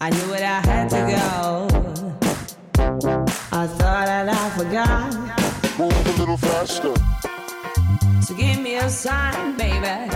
I knew it, I had to go. I thought that I forgot. Move a little faster. So give me a sign, baby.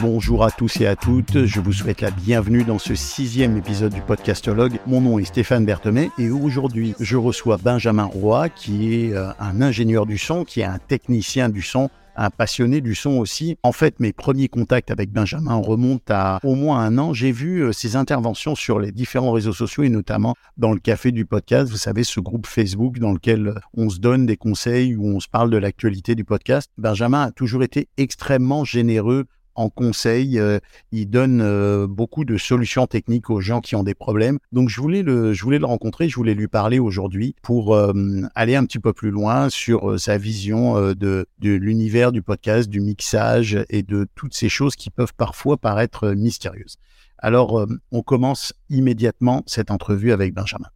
Bonjour à tous et à toutes, je vous souhaite la bienvenue dans ce sixième épisode du podcastologue. Mon nom est Stéphane Berthomé et aujourd'hui je reçois Benjamin Roy qui est euh, un ingénieur du son, qui est un technicien du son un passionné du son aussi. En fait, mes premiers contacts avec Benjamin remontent à au moins un an. J'ai vu euh, ses interventions sur les différents réseaux sociaux et notamment dans le café du podcast. Vous savez, ce groupe Facebook dans lequel euh, on se donne des conseils, où on se parle de l'actualité du podcast. Benjamin a toujours été extrêmement généreux en conseil. euh, il donne euh, beaucoup de solutions techniques aux gens qui ont des problèmes. Donc je voulais le, je voulais le rencontrer, je voulais lui parler aujourd'hui pour euh, aller un petit peu plus loin sur sa vision de, de l'univers du podcast, du mixage et de toutes ces choses qui peuvent parfois paraître mystérieuses. Alors on commence immédiatement cette entrevue avec Benjamin.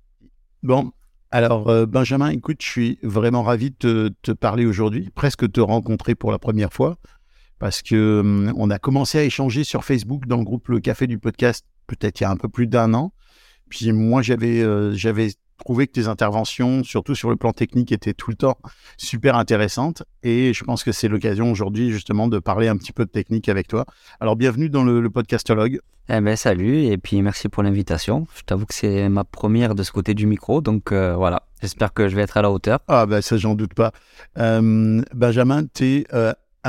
Bon. Alors, Benjamin, écoute, je suis vraiment ravi de te, te parler aujourd'hui, presque te rencontrer pour la première fois parce que hum, on a commencé à échanger sur Facebook dans le groupe Le Café du podcast peut-être il y a un peu plus d'un an. Puis moi j'avais euh, j'avais trouvé que tes interventions, surtout sur le plan technique, étaient tout le temps super intéressantes. Et je pense que c'est l'occasion aujourd'hui justement de parler un petit peu de technique avec toi. Alors bienvenue dans le, le podcastologue. Eh ben, salut et puis merci pour l'invitation. Je t'avoue que c'est ma première de ce côté du micro, donc euh, voilà. J'espère que je vais être à la hauteur. Ah ben ça j'en doute pas. Euh, Benjamin, tu es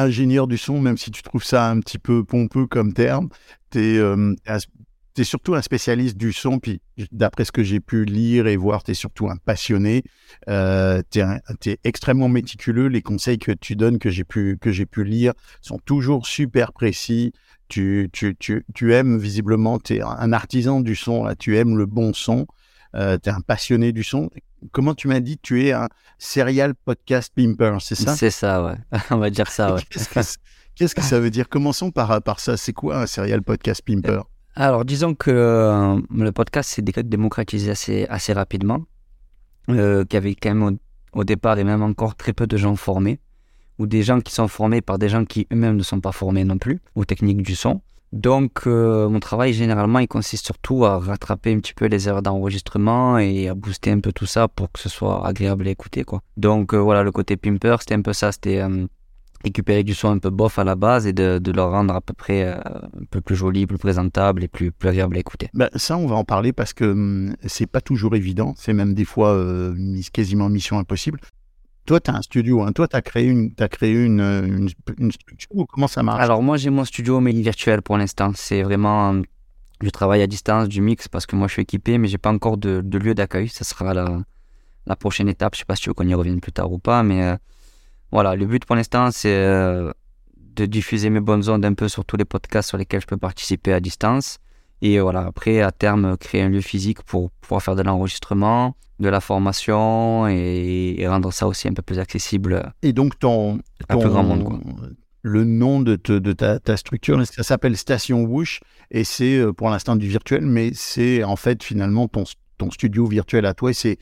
ingénieur du son, même si tu trouves ça un petit peu pompeux comme terme. Tu es, surtout un spécialiste du son, puis d'après ce que j'ai pu lire et voir, tu es surtout un passionné. Euh, tu es, extrêmement méticuleux. Les conseils que tu donnes, que j'ai pu, pu lire, sont toujours super précis. Tu, tu, tu, tu aimes visiblement, tu es un artisan du son, tu aimes le bon son. Euh, tu es un passionné du son. Comment tu m'as dit, tu es un serial podcast pimper, c'est ça? C'est ça, ouais. On va dire ça, ouais. Qu'est-ce que, ça veut dire? Commençons par, par ça. C'est quoi un serial podcast pimper? Alors, disons que euh, le podcast s'est dé- démocratisé assez, assez rapidement. Euh, qu'il y avait quand même au, au départ et même encore très peu de gens formés, ou des gens qui sont formés par des gens qui eux-mêmes ne sont pas formés non plus aux techniques du son. Donc, euh, mon travail, généralement, il consiste surtout à rattraper un petit peu les erreurs d'enregistrement et à booster un peu tout ça pour que ce soit agréable à écouter, quoi. Donc, euh, voilà, le côté pimper, c'était un peu ça. C'était euh, récupérer du son un peu bof à la base et de, le rendre à peu près un peu plus joli, plus présentable et plus, plus agréable à écouter. ben, Ça, on va en parler parce que hum, c'est pas toujours évident. C'est même des fois quasiment mission impossible. Toi, tu as un studio. Hein. Toi, tu as créé, une, as créé une, une, une structure comment ça marche? Alors, moi, j'ai mon studio, mais virtuel pour l'instant. C'est vraiment euh, du travail à distance, du mix, parce que moi, je suis équipé, mais j'ai pas encore de, lieu d'accueil. Ça sera la, la prochaine étape. Je sais pas si tu veux qu'on y revienne plus tard ou pas, mais euh, voilà, le but pour l'instant, c'est euh, de diffuser mes bonnes ondes un peu sur tous les podcasts sur lesquels je peux participer à distance. Et euh, voilà, après, à terme, créer un lieu physique pour pouvoir faire de l'enregistrement, de la formation et, et rendre ça aussi un peu plus accessible. Et donc, ton, Un ton- plus grand monde, quoi. le nom de, te- de ta, ta structure, ça s'appelle Station Whoosh et c'est euh, pour l'instant du virtuel, mais c'est en fait finalement ton, ton studio virtuel à toi et c'est,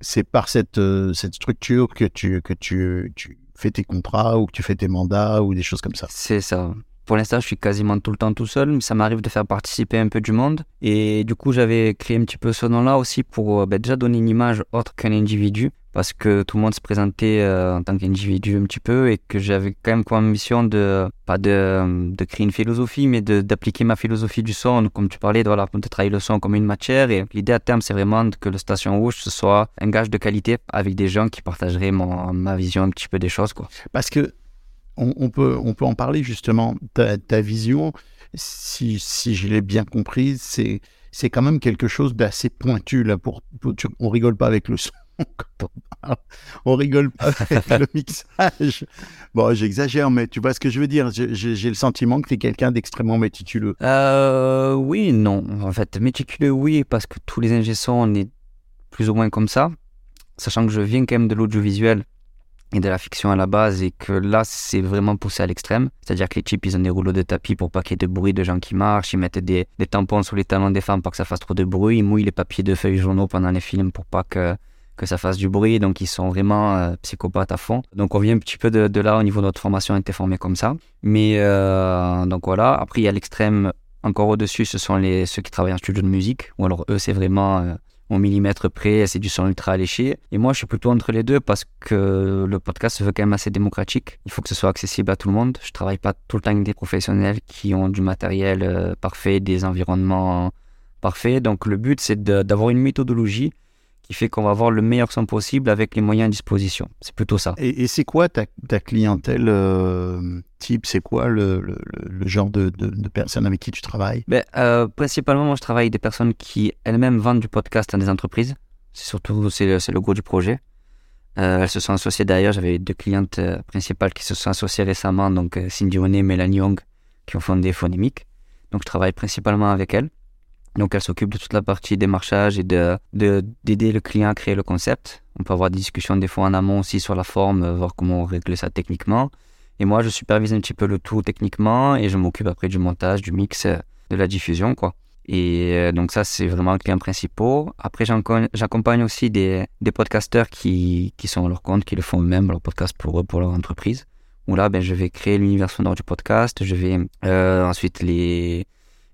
c'est par cette, euh, cette structure que, tu, que tu, tu fais tes contrats ou que tu fais tes mandats ou des choses comme ça. C'est ça. Pour l'instant, je suis quasiment tout le temps tout seul, mais ça m'arrive de faire participer un peu du monde. Et du coup, j'avais créé un petit peu ce nom-là aussi pour euh, ben, déjà donner une image autre qu'un individu, parce que tout le monde se présentait euh, en tant qu'individu un petit peu, et que j'avais quand même comme mission de, pas de, de créer une philosophie, mais d'appliquer ma philosophie du son, comme tu parlais, de, voilà, de travailler le son comme une matière. Et l'idée à terme, c'est vraiment que le Station Rouge, ce soit un gage de qualité avec des gens qui partageraient mon, ma vision un petit peu des choses, quoi. Parce que on, on peut, on peut en parler justement. Ta, ta vision, si, si je l'ai bien comprise, c'est, c'est quand même quelque chose d'assez pointu. Là, pour, pour- tu- on rigole pas avec le son. quand on parle. On rigole pas avec le mixage. Bon, j'exagère, mais tu vois ce que je veux dire. J'ai, le sentiment que tu es quelqu'un d'extrêmement méticuleux. Euh, oui, non. En fait, méticuleux, oui, parce que tous les ingé on est plus ou moins comme ça. Sachant que je viens quand même de l'audiovisuel et de la fiction à la base, et que là, c'est vraiment poussé à l'extrême. C'est-à-dire que les types, ils ont des rouleaux de tapis pour pas qu'il y ait de bruit de gens qui marchent. Ils mettent des, tampons sur les talons des femmes pour que ça fasse trop de bruit. Ils mouillent les papiers de feuilles journaux pendant les films pour pas que, que ça fasse du bruit, donc ils sont vraiment euh, psychopathes à fond. Donc on vient un petit peu de, là au niveau de notre formation, on été formé comme ça. Mais euh, donc voilà, après il y a l'extrême encore au-dessus, ce sont les, ceux qui travaillent en studio de musique, ou alors eux c'est vraiment euh, au millimètre près, c'est du son ultra alléché. Et moi je suis plutôt entre les deux parce que le podcast se veut quand même assez démocratique. Il faut que ce soit accessible à tout le monde. Je travaille pas tout le temps avec des professionnels qui ont du matériel euh, parfait, des environnements parfaits. Donc le but c'est d'avoir une méthodologie qui fait qu'on va avoir le meilleur son possible avec les moyens à disposition. C'est plutôt ça. Et, et c'est quoi ta, ta clientèle euh, type? C'est quoi le, le- le- le genre de, de- de personnes avec qui tu travailles? Ben, euh, principalement, moi, je travaille avec des personnes qui elles-mêmes vendent du podcast à des entreprises. C'est surtout c'est le, le gros du projet. Euh, elles se sont associées d'ailleurs. J'avais deux clientes principales qui se sont associées récemment, donc Cindy René et Mélanie Young, qui ont fondé Phonemic. Donc, je travaille principalement avec elles. Donc, elles s'occupent de toute la partie démarchage et de de- d'aider le client à créer le concept. On peut avoir des discussions des fois en amont aussi sur la forme, euh, voir comment régler ça techniquement. Et moi, je supervise un petit peu le tout techniquement et je m'occupe après du montage, du mix, euh, de la diffusion, quoi. Et euh, donc ça, c'est vraiment le client principal. Après, j'accompagne aussi des, des podcasteurs qui, qui sont à leur compte, qui le font eux-mêmes, leur podcast pour eux, pour leur entreprise. Où là, ben, je vais créer l'univers sonore du podcast. Je vais ensuite les,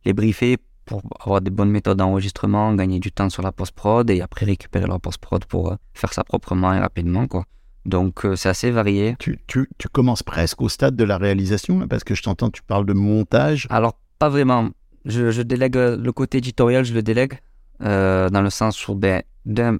les briefer pour avoir des bonnes méthodes d'enregistrement, gagner du temps sur la post-prod et après récupérer leur post-prod pour euh, faire ça proprement et rapidement, quoi. Donc, euh, c'est assez varié. tu, tu, tu commences presque au stade de la réalisation, là, parce que je t'entends, tu parles de montage. Alors, pas vraiment. Je, je délègue euh, le côté éditorial, je le délègue, euh, dans le sens où, ben, d'un,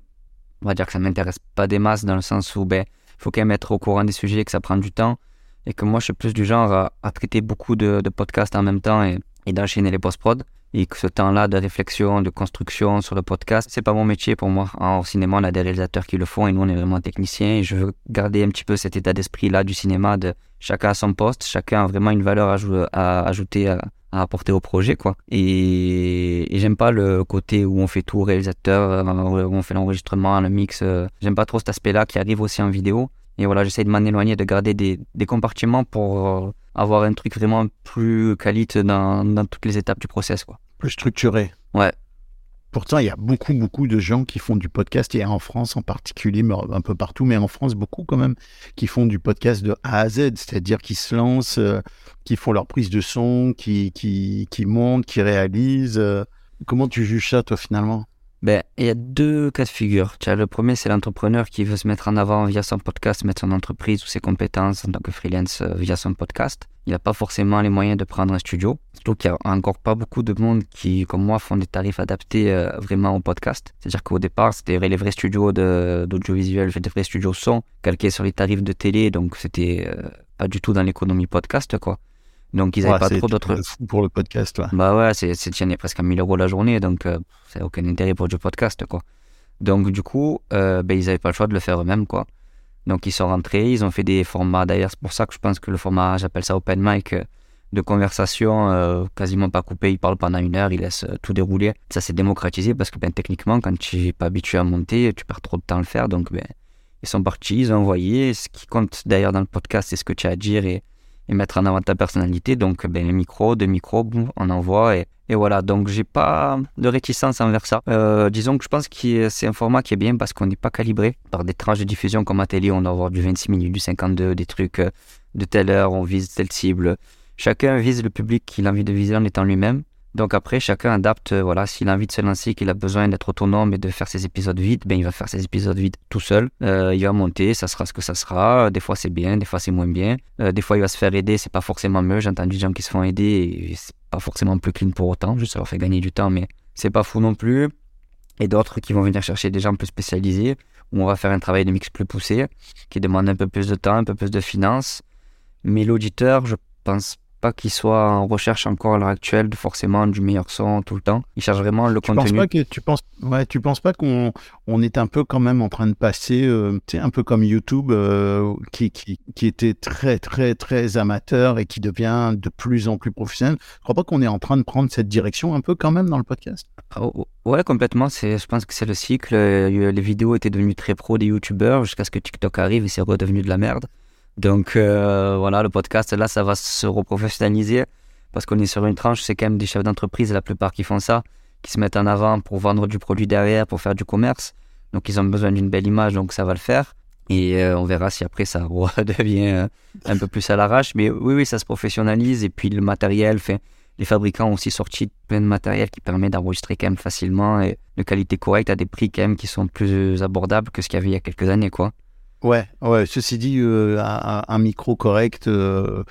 on va dire que ça m'intéresse pas des masses, dans le sens où, ben, il faut quand même être au courant des sujets, que ça prend du temps, et que moi, je suis plus du genre à, à traiter beaucoup de, de podcasts en même temps et, et d'enchaîner les post-prod. Et que ce temps-là de réflexion, de construction sur le podcast, c'est pas mon métier pour moi. En cinéma, on a des réalisateurs qui le font et nous, on est vraiment techniciens. Et je veux garder un petit peu cet état d'esprit-là du cinéma de chacun à son poste, chacun a vraiment une valeur à, à ajouter à, apporter au projet quoi et, j'aime pas le côté où on fait tout réalisateur euh, où on fait l'enregistrement le mix euh, j'aime pas trop cet aspect là qui arrive aussi en vidéo et voilà j'essaie de m'en éloigner de garder des, des compartiments pour euh, avoir un truc vraiment plus qualité dans, dans toutes les étapes du process quoi plus structuré. Ouais. Pourtant, il y a beaucoup, beaucoup de gens qui font du podcast, et en France en particulier, mais un peu partout, mais en France, beaucoup quand même, qui font du podcast de A à Z, c'est-à-dire qui se lancent, euh, qui font leur prise de son, qui, qui, qui montent, qui réalisent. euh. Comment tu juges ça, toi, finalement? Ben, il y a deux cas de figure. Tu as le premier, c'est l'entrepreneur qui veut se mettre en avant via son podcast, mettre son entreprise ou ses compétences en tant que freelance euh, via son podcast. Il n'a pas forcément les moyens de prendre un studio. Surtout qu'il n'y a encore pas beaucoup de monde qui, comme moi, font des tarifs adaptés euh, vraiment au podcast. C'est-à-dire qu'au départ, c'était les vrais studios de- d'audiovisuel, des vrais studios son, calqués sur les tarifs de télé, donc c'était euh, pas du tout dans l'économie podcast, quoi. Donc ils n'avaient Ouais, pas c'est trop d'autres... fou pour le podcast, toi. Bah ouais, c'est, c'est tiens, presque à 1000 euros la journée, donc euh, n'a aucun intérêt pour du podcast, quoi. Donc du coup, euh, ben, ils n'avaient pas le choix de le faire eux-mêmes, quoi. Donc ils sont rentrés, ils ont fait des formats, d'ailleurs c'est pour ça que je pense que le format, j'appelle ça open mic, euh, de conversation euh, quasiment pas coupé, ils parlent pendant une heure, ils laissent tout dérouler. Ça s'est démocratisé parce que ben, techniquement, quand tu n'es pas habitué à monter, tu perds trop de temps à le faire, donc ben, ils sont partis, ils ont envoyé. Ce qui compte d'ailleurs dans le podcast, c'est ce que tu as à dire et, et mettre en avant ta personnalité. Donc, ben, les micros, deux micros, on envoie. Et, et voilà, donc j'ai pas de réticence envers ça. Euh, disons que je pense que c'est un format qui est bien parce qu'on n'est pas calibré par des tranches de diffusion comme à télé. On doit avoir du 26 minutes, du 52, des trucs euh, de telle heure, on vise telle cible. Chacun vise le public qu'il a envie de viser en étant lui-même. Donc après, chacun adapte, euh, voilà, s'il a envie de se lancer, qu'il a besoin d'être autonome et de faire ses épisodes vite, ben il va faire ses épisodes vite tout seul. Euh, il va monter, ça sera ce que ça sera. Des fois c'est bien, des fois c'est moins bien. Euh, des fois il va se faire aider, c'est pas forcément mieux. J'ai entendu des gens qui se font aider et c'est pas forcément plus clean pour autant, juste ça leur fait gagner du temps, mais c'est pas fou non plus. Et d'autres qui vont venir chercher des gens plus spécialisés, où on va faire un travail de mix plus poussé, qui demande un peu plus de temps, un peu plus de finances. Mais l'auditeur, je pense pas qu'il soit en recherche encore à l'heure actuelle de forcément du meilleur son tout le temps. Il cherche vraiment le Tu penses contenu. pas que tu penses ouais tu penses pas qu'on on est un peu quand même en train de passer euh, tu sais un peu comme YouTube euh, qui, qui qui était très très très amateur et qui devient de plus en plus professionnel. Je crois pas qu'on est en train de prendre cette direction un peu quand même dans le podcast? Oh, ouais, complètement. C'est, je pense que c'est le cycle. Euh, Les vidéos étaient devenues très pro des youtubeurs jusqu'à ce que TikTok arrive et c'est redevenu de la merde. Donc euh, voilà, le podcast, là, ça va se reprofessionnaliser parce qu'on est sur une tranche, c'est quand même des chefs d'entreprise, la plupart qui font ça, qui se mettent en avant pour vendre du produit derrière, pour faire du commerce. Donc ils ont besoin d'une belle image, donc ça va le faire. Et euh, on verra si après ça devient euh, un peu plus à l'arrache. Mais oui, oui, ça se professionnalise. Et puis le matériel, les fabricants ont aussi sorti plein de matériel qui permet d'enregistrer quand même facilement et de qualité correcte à des prix quand même qui sont plus abordables que ce qu'il y avait il y a quelques années, quoi. Ouais, ouais. Ceci dit, euh, un, un micro correct, euh,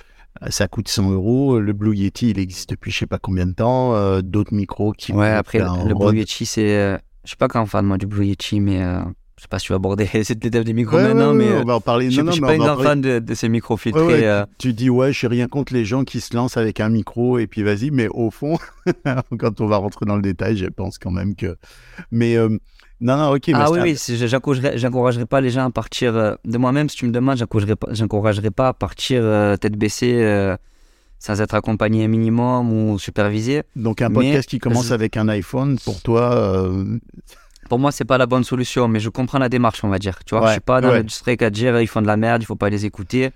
ça coûte 100 euros. Le Blue Yeti, il existe depuis je sais pas combien de temps. Euh, D'autres micros qui. Ouais, après, le. Blue Yeti, c'est. je suis pas grand fan, moi, du Blue Yeti, mais je sais pas si tu vas aborder cette étape des micros Ouais, maintenant, ouais, mais on va en parler. je suis Non, non, je suis pas on un va en grand parler. fan de, de ces micros filtrés. Ouais, Tu dis, ouais, je suis rien contre les gens qui se lancent avec un micro et puis vas-y, mais au fond, quand on va rentrer dans le détail, je pense quand même que. Mais non, non, ok. mais Ah oui, oui, j'encouragerais j'encouragerais pas les gens à partir euh, de moi-même. Si tu me demandes, j'encouragerais pas, j'encouragerais pas à partir euh, tête baissée euh, sans être accompagné un minimum ou supervisé. Donc un Mais- podcast qui commence avec un iPhone, pour toi, Pour moi, c'est pas la bonne solution, mais je comprends la démarche, on va dire. Tu vois, Ouais, je suis pas dans ouais. le streak à dire ils font de la merde, il faut pas les écouter.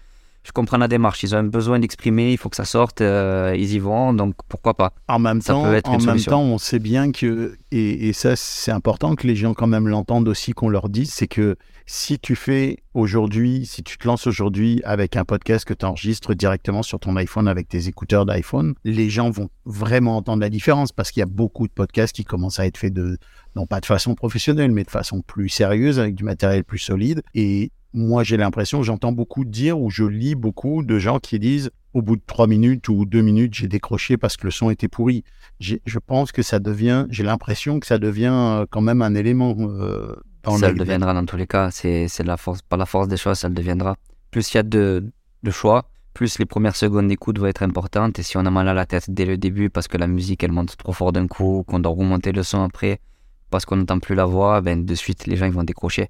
Je comprends la démarche. Ils ont un besoin d'exprimer, il faut que ça sorte, euh, ils y vont, donc pourquoi pas. en même Ça temps, peut être en même temps, on sait bien que et, et ça c'est important que les gens quand même l'entendent aussi, qu'on leur dise, c'est que si tu fais aujourd'hui, si tu te lances aujourd'hui avec un podcast que tu enregistres directement sur ton iPhone avec tes écouteurs d'iPhone, les gens vont vraiment entendre la différence parce qu'il y a beaucoup de podcasts qui commencent à être faits de non pas de façon professionnelle, mais de façon plus sérieuse avec du matériel plus solide et moi, j'ai l'impression, j'entends beaucoup dire ou je lis beaucoup de gens qui disent au bout de trois minutes ou deux minutes, j'ai décroché parce que le son était pourri. Je pense que ça devient, j'ai l'impression que ça devient euh, quand même un élément euh, dans ça le deviendra dans tous les cas. C'est c'est la force, par la force des choses, ça le deviendra. Plus il y a de, de choix, plus les premières secondes d'écoute vont être importantes. Et si on a mal à la tête dès le début parce que la musique elle monte trop fort d'un coup, qu'on doit remonter le son après parce qu'on n'entend plus la voix, ben de suite les gens ils vont décrocher.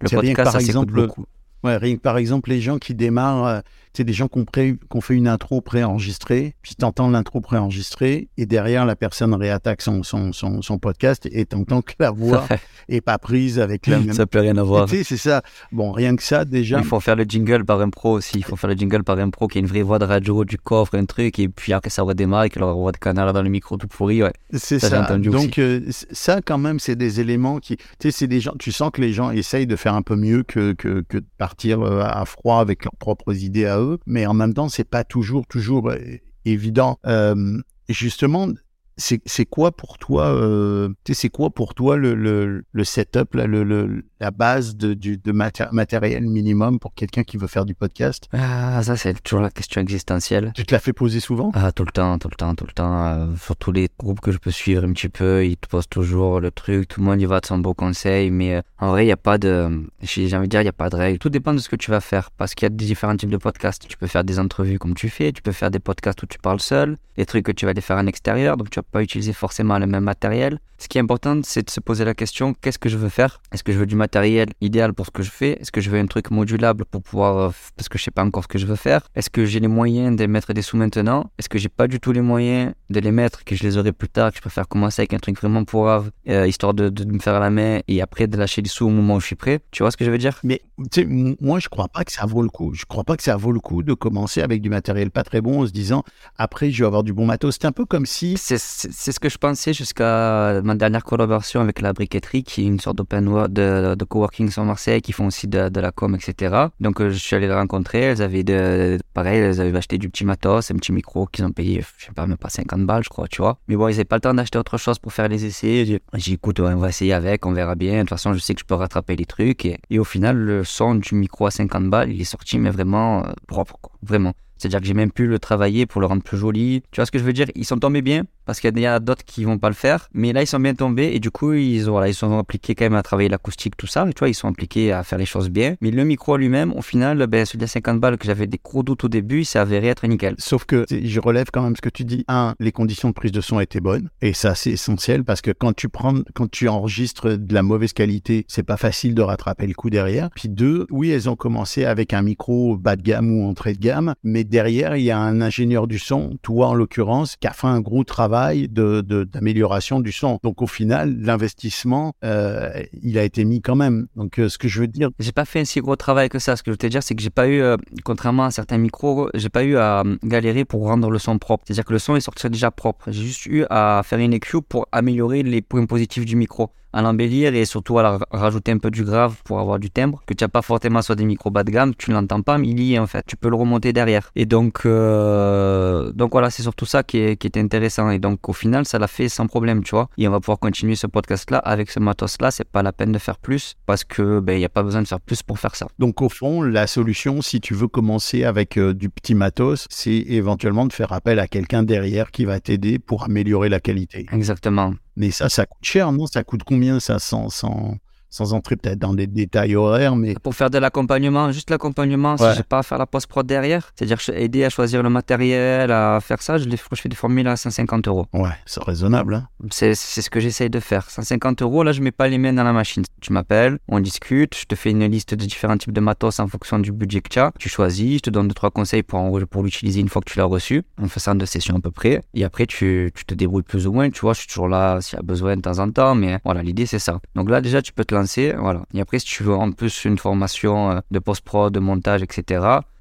Le podcast, par ça exemple, beaucoup. Ouais, rien que par exemple, les gens qui démarrent, sais, des gens qui ont, pré- fait une intro préenregistrée, puis t'entends l'intro préenregistrée, et derrière, la personne réattaque son, son, son, son podcast, et t'entends que la voix est pas prise avec la même... ça peut rien avoir. Tu sais, c'est ça. Bon, rien que ça, déjà... Il faut faire le jingle par un pro aussi. Il faut faire le jingle par un pro qui a une vraie voix de radio, du coffre, un truc, et puis après ça redémarre et que leur voix de canard dans le micro tout pourri. Ouais. C'est Ça, Donc euh, ça, quand même, c'est des éléments qui, tu sais, c'est des gens. Tu sens que les gens essayent de faire un peu mieux que que, que de partir euh, à froid avec leurs propres idées à eux. Mais en même temps, c'est pas toujours toujours euh, évident. Euh, justement, c'est quoi pour toi euh, c'est quoi pour toi le le, le setup, là, le, le la base de du de maté- matériel minimum pour quelqu'un qui veut faire du podcast Ah, ça c'est toujours la question existentielle. Tu te l'as fait poser souvent? Ah, tout le temps, tout le temps, tout le temps. euh, sur tous les groupes que je peux suivre un petit peu, ils te posent toujours le truc, tout le monde y va de son beau conseil, mais euh, en vrai, il n'y a pas de. J'ai envie de dire, il n'y a pas de règle. Tout dépend de ce que tu vas faire, parce qu'il y a des différents types de podcasts. Tu peux faire des entrevues comme tu fais, tu peux faire des podcasts où tu parles seul, des trucs que tu vas aller faire en extérieur, donc tu vas pas utiliser forcément le même matériel. Ce qui est important, c'est de se poser la question qu'est-ce que je veux faire Est-ce que je veux du matériel idéal pour ce que je fais Est-ce que je veux un truc modulable pour pouvoir. euh, parce que je sais pas encore ce que je veux faire Est-ce que j'ai les moyens de mettre des sous maintenant Est-ce que j'ai pas du tout les moyens de les mettre, que je les aurai plus tard, que je préfère commencer avec un truc vraiment pourrave, euh, histoire de, de me faire à la main et après de lâcher les sous au moment où je suis prêt Tu vois ce que je veux dire Mais tu sais, moi, je crois pas que ça vaut le coup. Je crois pas que ça vaut le coup de commencer avec du matériel pas très bon en se disant après, je vais avoir du bon matos. C'est un peu comme si. C'est ce que je pensais jusqu'à ma dernière collaboration avec la briqueterie, qui est une sorte d'open wo- de, de coworking sur Marseille, qui font aussi de, la com, etc. Donc euh, je suis allé les rencontrer, elles avaient de, pareil, elles avaient acheté du petit matos, un petit micro qu'ils ont payé, je sais pas, même pas 50 balles, je crois, tu vois. Mais bon, ils avaient pas le temps d'acheter autre chose pour faire les essais. J'ai dit, écoute, on va essayer avec, on verra bien. De toute façon, je sais que je peux rattraper les trucs. Et, et au final, le son du micro à 50 balles, il est sorti, mais vraiment euh, propre, quoi. Vraiment. C'est-à-dire que j'ai même pu le travailler pour le rendre plus joli. Tu vois ce que je veux dire? Ils sont tombés bien parce qu'il y en a d'autres qui vont pas le faire. Mais là, ils sont bien tombés et du coup, ils, voilà, ils sont appliqués quand même à travailler l'acoustique, tout ça. Tu vois, ils sont appliqués à faire les choses bien. Mais le micro lui-même, au final, ben, celui à 50 balles que j'avais des gros doutes au début, il s'est avéré être nickel. Sauf que je relève quand même ce que tu dis. Un, les conditions de prise de son étaient bonnes. Et ça, c'est essentiel parce que quand tu prends, quand tu enregistres de la mauvaise qualité, c'est pas facile de rattraper le coup derrière. Puis deux, oui, elles ont commencé avec un micro bas de gamme ou entrée de gamme. Mais derrière, il y a un ingénieur du son, toi en l'occurrence, qui a fait un gros travail travail d'amélioration du son. Donc au final, l'investissement, euh, il a été mis quand même. Donc euh, ce que je veux dire, J'ai pas fait un si gros travail que ça. Ce que je veux te dire, c'est que j'ai pas eu, euh, contrairement à certains micros, j'ai pas eu à galérer pour rendre le son propre. C'est-à-dire que le son est sorti déjà propre. J'ai juste eu à faire une EQ pour améliorer les points positifs du micro, à l'embellir et surtout à la- rajouter un peu du grave pour avoir du timbre que tu n'as pas forcément sur des micros bas de gamme. Tu l'entends pas, mais il y est en fait. Tu peux le remonter derrière. Et donc, euh, donc voilà, c'est surtout ça qui est, qui intéressant. Et donc au final, ça l'a fait sans problème, tu vois. Et on va pouvoir continuer ce podcast-là avec ce matos-là. C'est pas la peine de faire plus parce que ben il y a pas besoin de faire plus pour faire ça. donc au fond, la solution, si tu veux commencer avec euh, du petit matos, c'est éventuellement de faire appel à quelqu'un derrière qui va t'aider pour améliorer la qualité. Exactement. Mais ça, ça coûte cher, non? Ça coûte combien ça? Sans, sans, sans entrer peut-être dans des détails horaires, mais Pour faire de l'accompagnement, juste l'accompagnement, Ouais. si j'ai pas à faire la post-prod derrière, c'est-à-dire aider à choisir le matériel, à faire ça, je, les, je fais des formules à 150 euros. ouais, c'est raisonnable. Hein C'est c'est ce que j'essaye de faire. 150 euros, là, je mets pas les mains dans la machine. Tu m'appelles, on discute, je te fais une liste de différents types de matos en fonction du budget que tu as. Tu choisis, je te donne deux, trois conseils pour, en- pour l'utiliser une fois que tu l'as reçu. On fait ça en deux sessions à peu près. Et après, tu, tu te débrouilles plus ou moins. Tu vois, je suis toujours là s'il y a besoin de temps en temps. Mais voilà, l'idée, c'est ça. Donc là, déjà, tu peux te lancer. Voilà. Et après, si tu veux en plus une formation euh, de post-prod, de montage, etc.,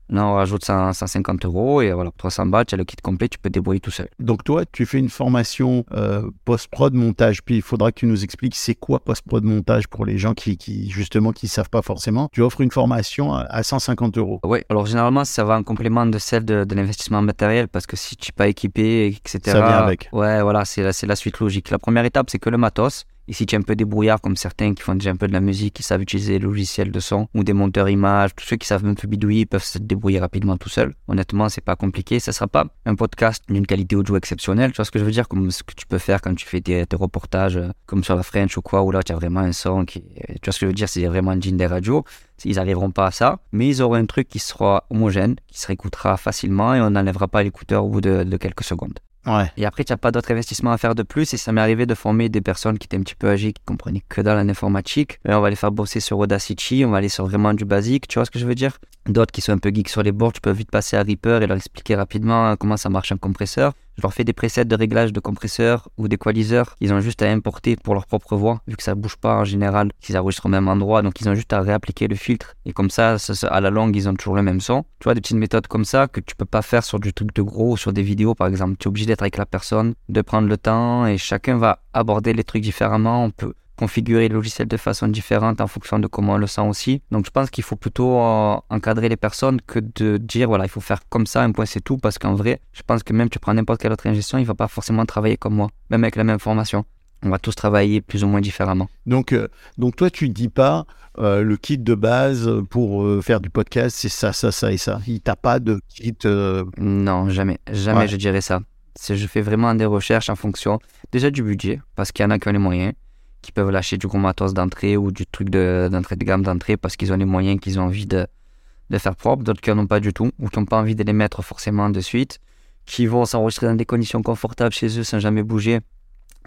là, on rajoute 100 150 euros. Et voilà, 300 bahts, tu as le kit complet, tu peux te débrouiller tout seul. Donc toi, tu fais une formation euh, post-prod montage, puis il faudra que tu nous expliques c'est quoi post-prod montage pour les gens qui, qui justement qui savent pas forcément. Tu offres une formation à, à 150 euros. Oui, alors généralement, ça va en complément de celle de, de l'investissement matériel parce que si tu n'es pas équipé, etc. Ça vient avec. Ouais, voilà, c'est la, c'est la suite logique. La première étape, c'est que le matos. Et si tu es un peu débrouillard, comme certains qui font déjà un peu de la musique, qui savent utiliser les logiciels de son ou des monteurs images, tous ceux qui savent un peu bidouiller peuvent se débrouiller rapidement tout seuls. Honnêtement, c'est pas compliqué. Ça sera pas un podcast d'une qualité audio exceptionnelle. Tu vois ce que je veux dire, comme ce que tu peux faire quand tu fais tes, reportages, euh, comme sur la French ou quoi, où là tu as vraiment un son qui, tu vois ce que je veux dire, c'est vraiment jean des radios. Ils n'arriveront pas à ça, mais ils auront un truc qui sera homogène, qui se réécoutera facilement et on n'enlèvera pas l'écouteur au bout de quelques secondes. Et après, tu n'as pas d'autres investissements à faire de plus. Et ça m'est arrivé de former des personnes qui étaient un petit peu âgées, qui comprenaient que dans l'informatique. Et on va les faire bosser sur Audacity, on va aller sur vraiment du basique, tu vois ce que je veux dire? D'autres qui sont un peu geeks sur les bords, tu peux vite passer à Reaper et leur expliquer rapidement euh, comment ça marche un compresseur. Je leur fais des presets de réglage de compresseurs ou d'équaliseurs. Ils ont juste à importer pour leur propre voix, vu que ça bouge pas en général, qu'ils enregistrent au même endroit. Donc ils ont juste à réappliquer le filtre. Et comme ça, ça- ça- à la longue, ils ont toujours le même son. Tu vois, des petites méthodes comme ça que tu peux pas faire sur du truc de gros ou sur des vidéos, par exemple. Tu es obligé d'être avec la personne, de prendre le temps et chacun va aborder les trucs différemment. On peut configurer le logiciel de façon différente en fonction de comment on le sent aussi. Donc je pense qu'il faut plutôt euh, encadrer les personnes que de dire voilà il faut faire comme ça, un point c'est tout, parce qu'en vrai je pense que même tu prends n'importe quelle autre ingestion, il va pas forcément travailler comme moi, même avec la même formation. On va tous travailler plus ou moins différemment. Donc, euh, donc toi, tu dis pas euh, le kit de base pour euh, faire du podcast, c'est ça, ça, ça et ça. Il t'a pas de kit. Non, jamais, jamais Ouais. je dirais ça. Je fais vraiment des recherches en fonction déjà du budget, parce qu'il y en a qui ont les moyens, qui peuvent lâcher du gros matos d'entrée ou du truc de, d'entrée de gamme d'entrée parce qu'ils ont les moyens, qu'ils ont envie de, faire propre, d'autres qui n'en ont pas du tout, ou qui n'ont pas envie de les mettre forcément de suite, qui vont s'enregistrer dans des conditions confortables chez eux sans jamais bouger,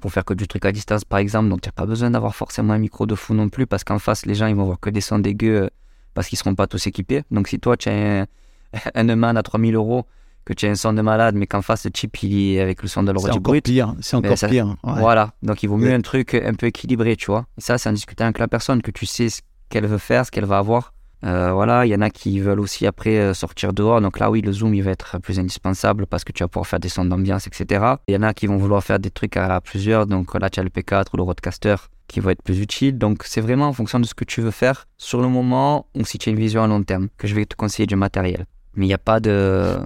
pour faire que du truc à distance par exemple, donc tu n'as pas besoin d'avoir forcément un micro de fou non plus, parce qu'en face les gens ils vont voir que des sons dégueux, euh, parce qu'ils seront pas tous équipés. Donc si toi tu as un, un Neumann à 3000 euros, que tu as un son de malade, mais qu'en face le chip il est avec le son de C'est l'ordi encore brut, pire. C'est encore ça- pire. ouais. voilà, donc il vaut mieux Ouais. un truc un peu équilibré, tu vois. Et ça, c'est en discutant avec la personne que tu sais ce qu'elle veut faire, ce qu'elle va avoir. Euh, voilà, il y en a qui veulent aussi après euh, sortir dehors. Donc là, oui, le zoom, il va être plus indispensable parce que tu vas pouvoir faire des sons d'ambiance, etc. Il y en a qui vont vouloir faire des trucs à plusieurs. Donc là, tu as le P4 ou le Rodecaster qui va être plus utile. Donc c'est vraiment en fonction de ce que tu veux faire sur le moment ou si tu as une vision à long terme que je vais te conseiller du matériel. Mais il n'y a pas de...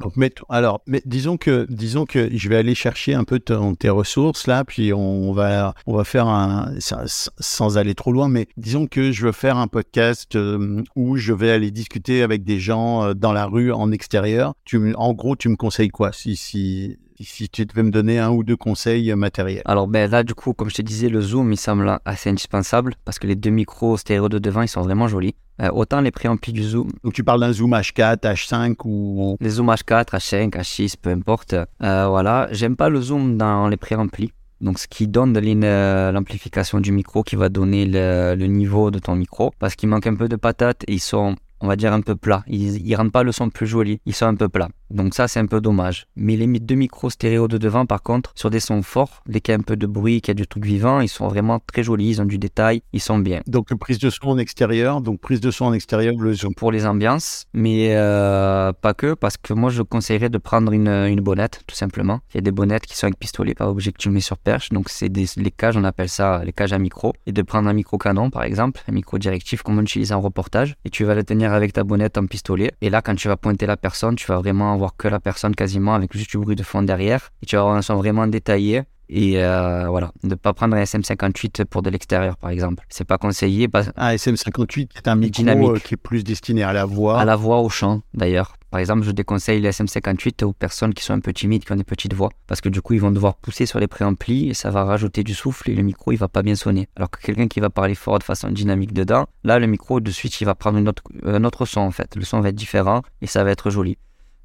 Alors, mais disons que, disons que je vais aller chercher un peu tes ressources là, puis on va, on va faire un, sans, aller trop loin, mais disons que je veux faire un podcast euh, où je vais aller discuter avec des gens euh, dans la rue, en extérieur. Tu, en gros, tu me conseilles quoi? Si, si tu devais me donner un ou deux conseils matériels Alors ben là du coup comme je te disais le zoom il semble assez indispensable parce que les deux micros stéréo de devant ils sont vraiment jolis. Euh, autant les préamplis du zoom, Donc tu parles d'un zoom H4, H5 ou les zooms H4, H5, H6 peu importe. Euh, voilà, j'aime pas le zoom dans les préamplis. Donc ce qui donne euh, l'amplification du micro qui va donner le, le niveau de ton micro parce qu'il manque un peu de patate et ils sont on va dire, un peu plats. Ils, ils rendent pas le son plus joli, ils sont un peu plats. Donc ça, c'est un peu dommage. Mais les deux micros stéréo de devant, par contre, sur des sons forts, dès qu'il y a un peu de bruit, qu'il y a du truc vivant, ils sont vraiment très jolis, ils ont du détail, ils sont bien. Donc prise de son en extérieur, donc prise de son en extérieur, le zoom. Pour les ambiances, mais euh, pas que, parce que moi, je conseillerais de prendre une, une bonnette, tout simplement. Il y a des bonnettes qui sont avec pistolet, pas obligé que tu mets sur perche. Donc c'est des les cages, on appelle ça les cages à micro. Et de prendre un micro canon, par exemple, un micro directif comme on utilise en reportage, et tu vas le tenir avec ta bonnette en pistolet. Et là, quand tu vas pointer la personne, tu vas vraiment avoir que la personne quasiment avec juste du bruit de fond derrière. Et tu vas avoir un son vraiment détaillé. Et euh, voilà, ne pas prendre un SM58 pour de l'extérieur, par exemple. C'est pas conseillé. Pas... Un SM58 c'est un micro Dynamique. euh, qui est plus destiné à la voix. À la voix, au chant, d'ailleurs. Par exemple, je déconseille les SM58 aux personnes qui sont un peu timides, qui ont des petites voix. Parce que du coup, ils vont devoir pousser sur les préamplis et ça va rajouter du souffle et le micro, il va pas bien sonner. Alors que quelqu'un qui va parler fort de façon dynamique dedans, là, le micro, de suite, il va prendre une autre, un autre son, en fait. Le son va être différent et ça va être joli.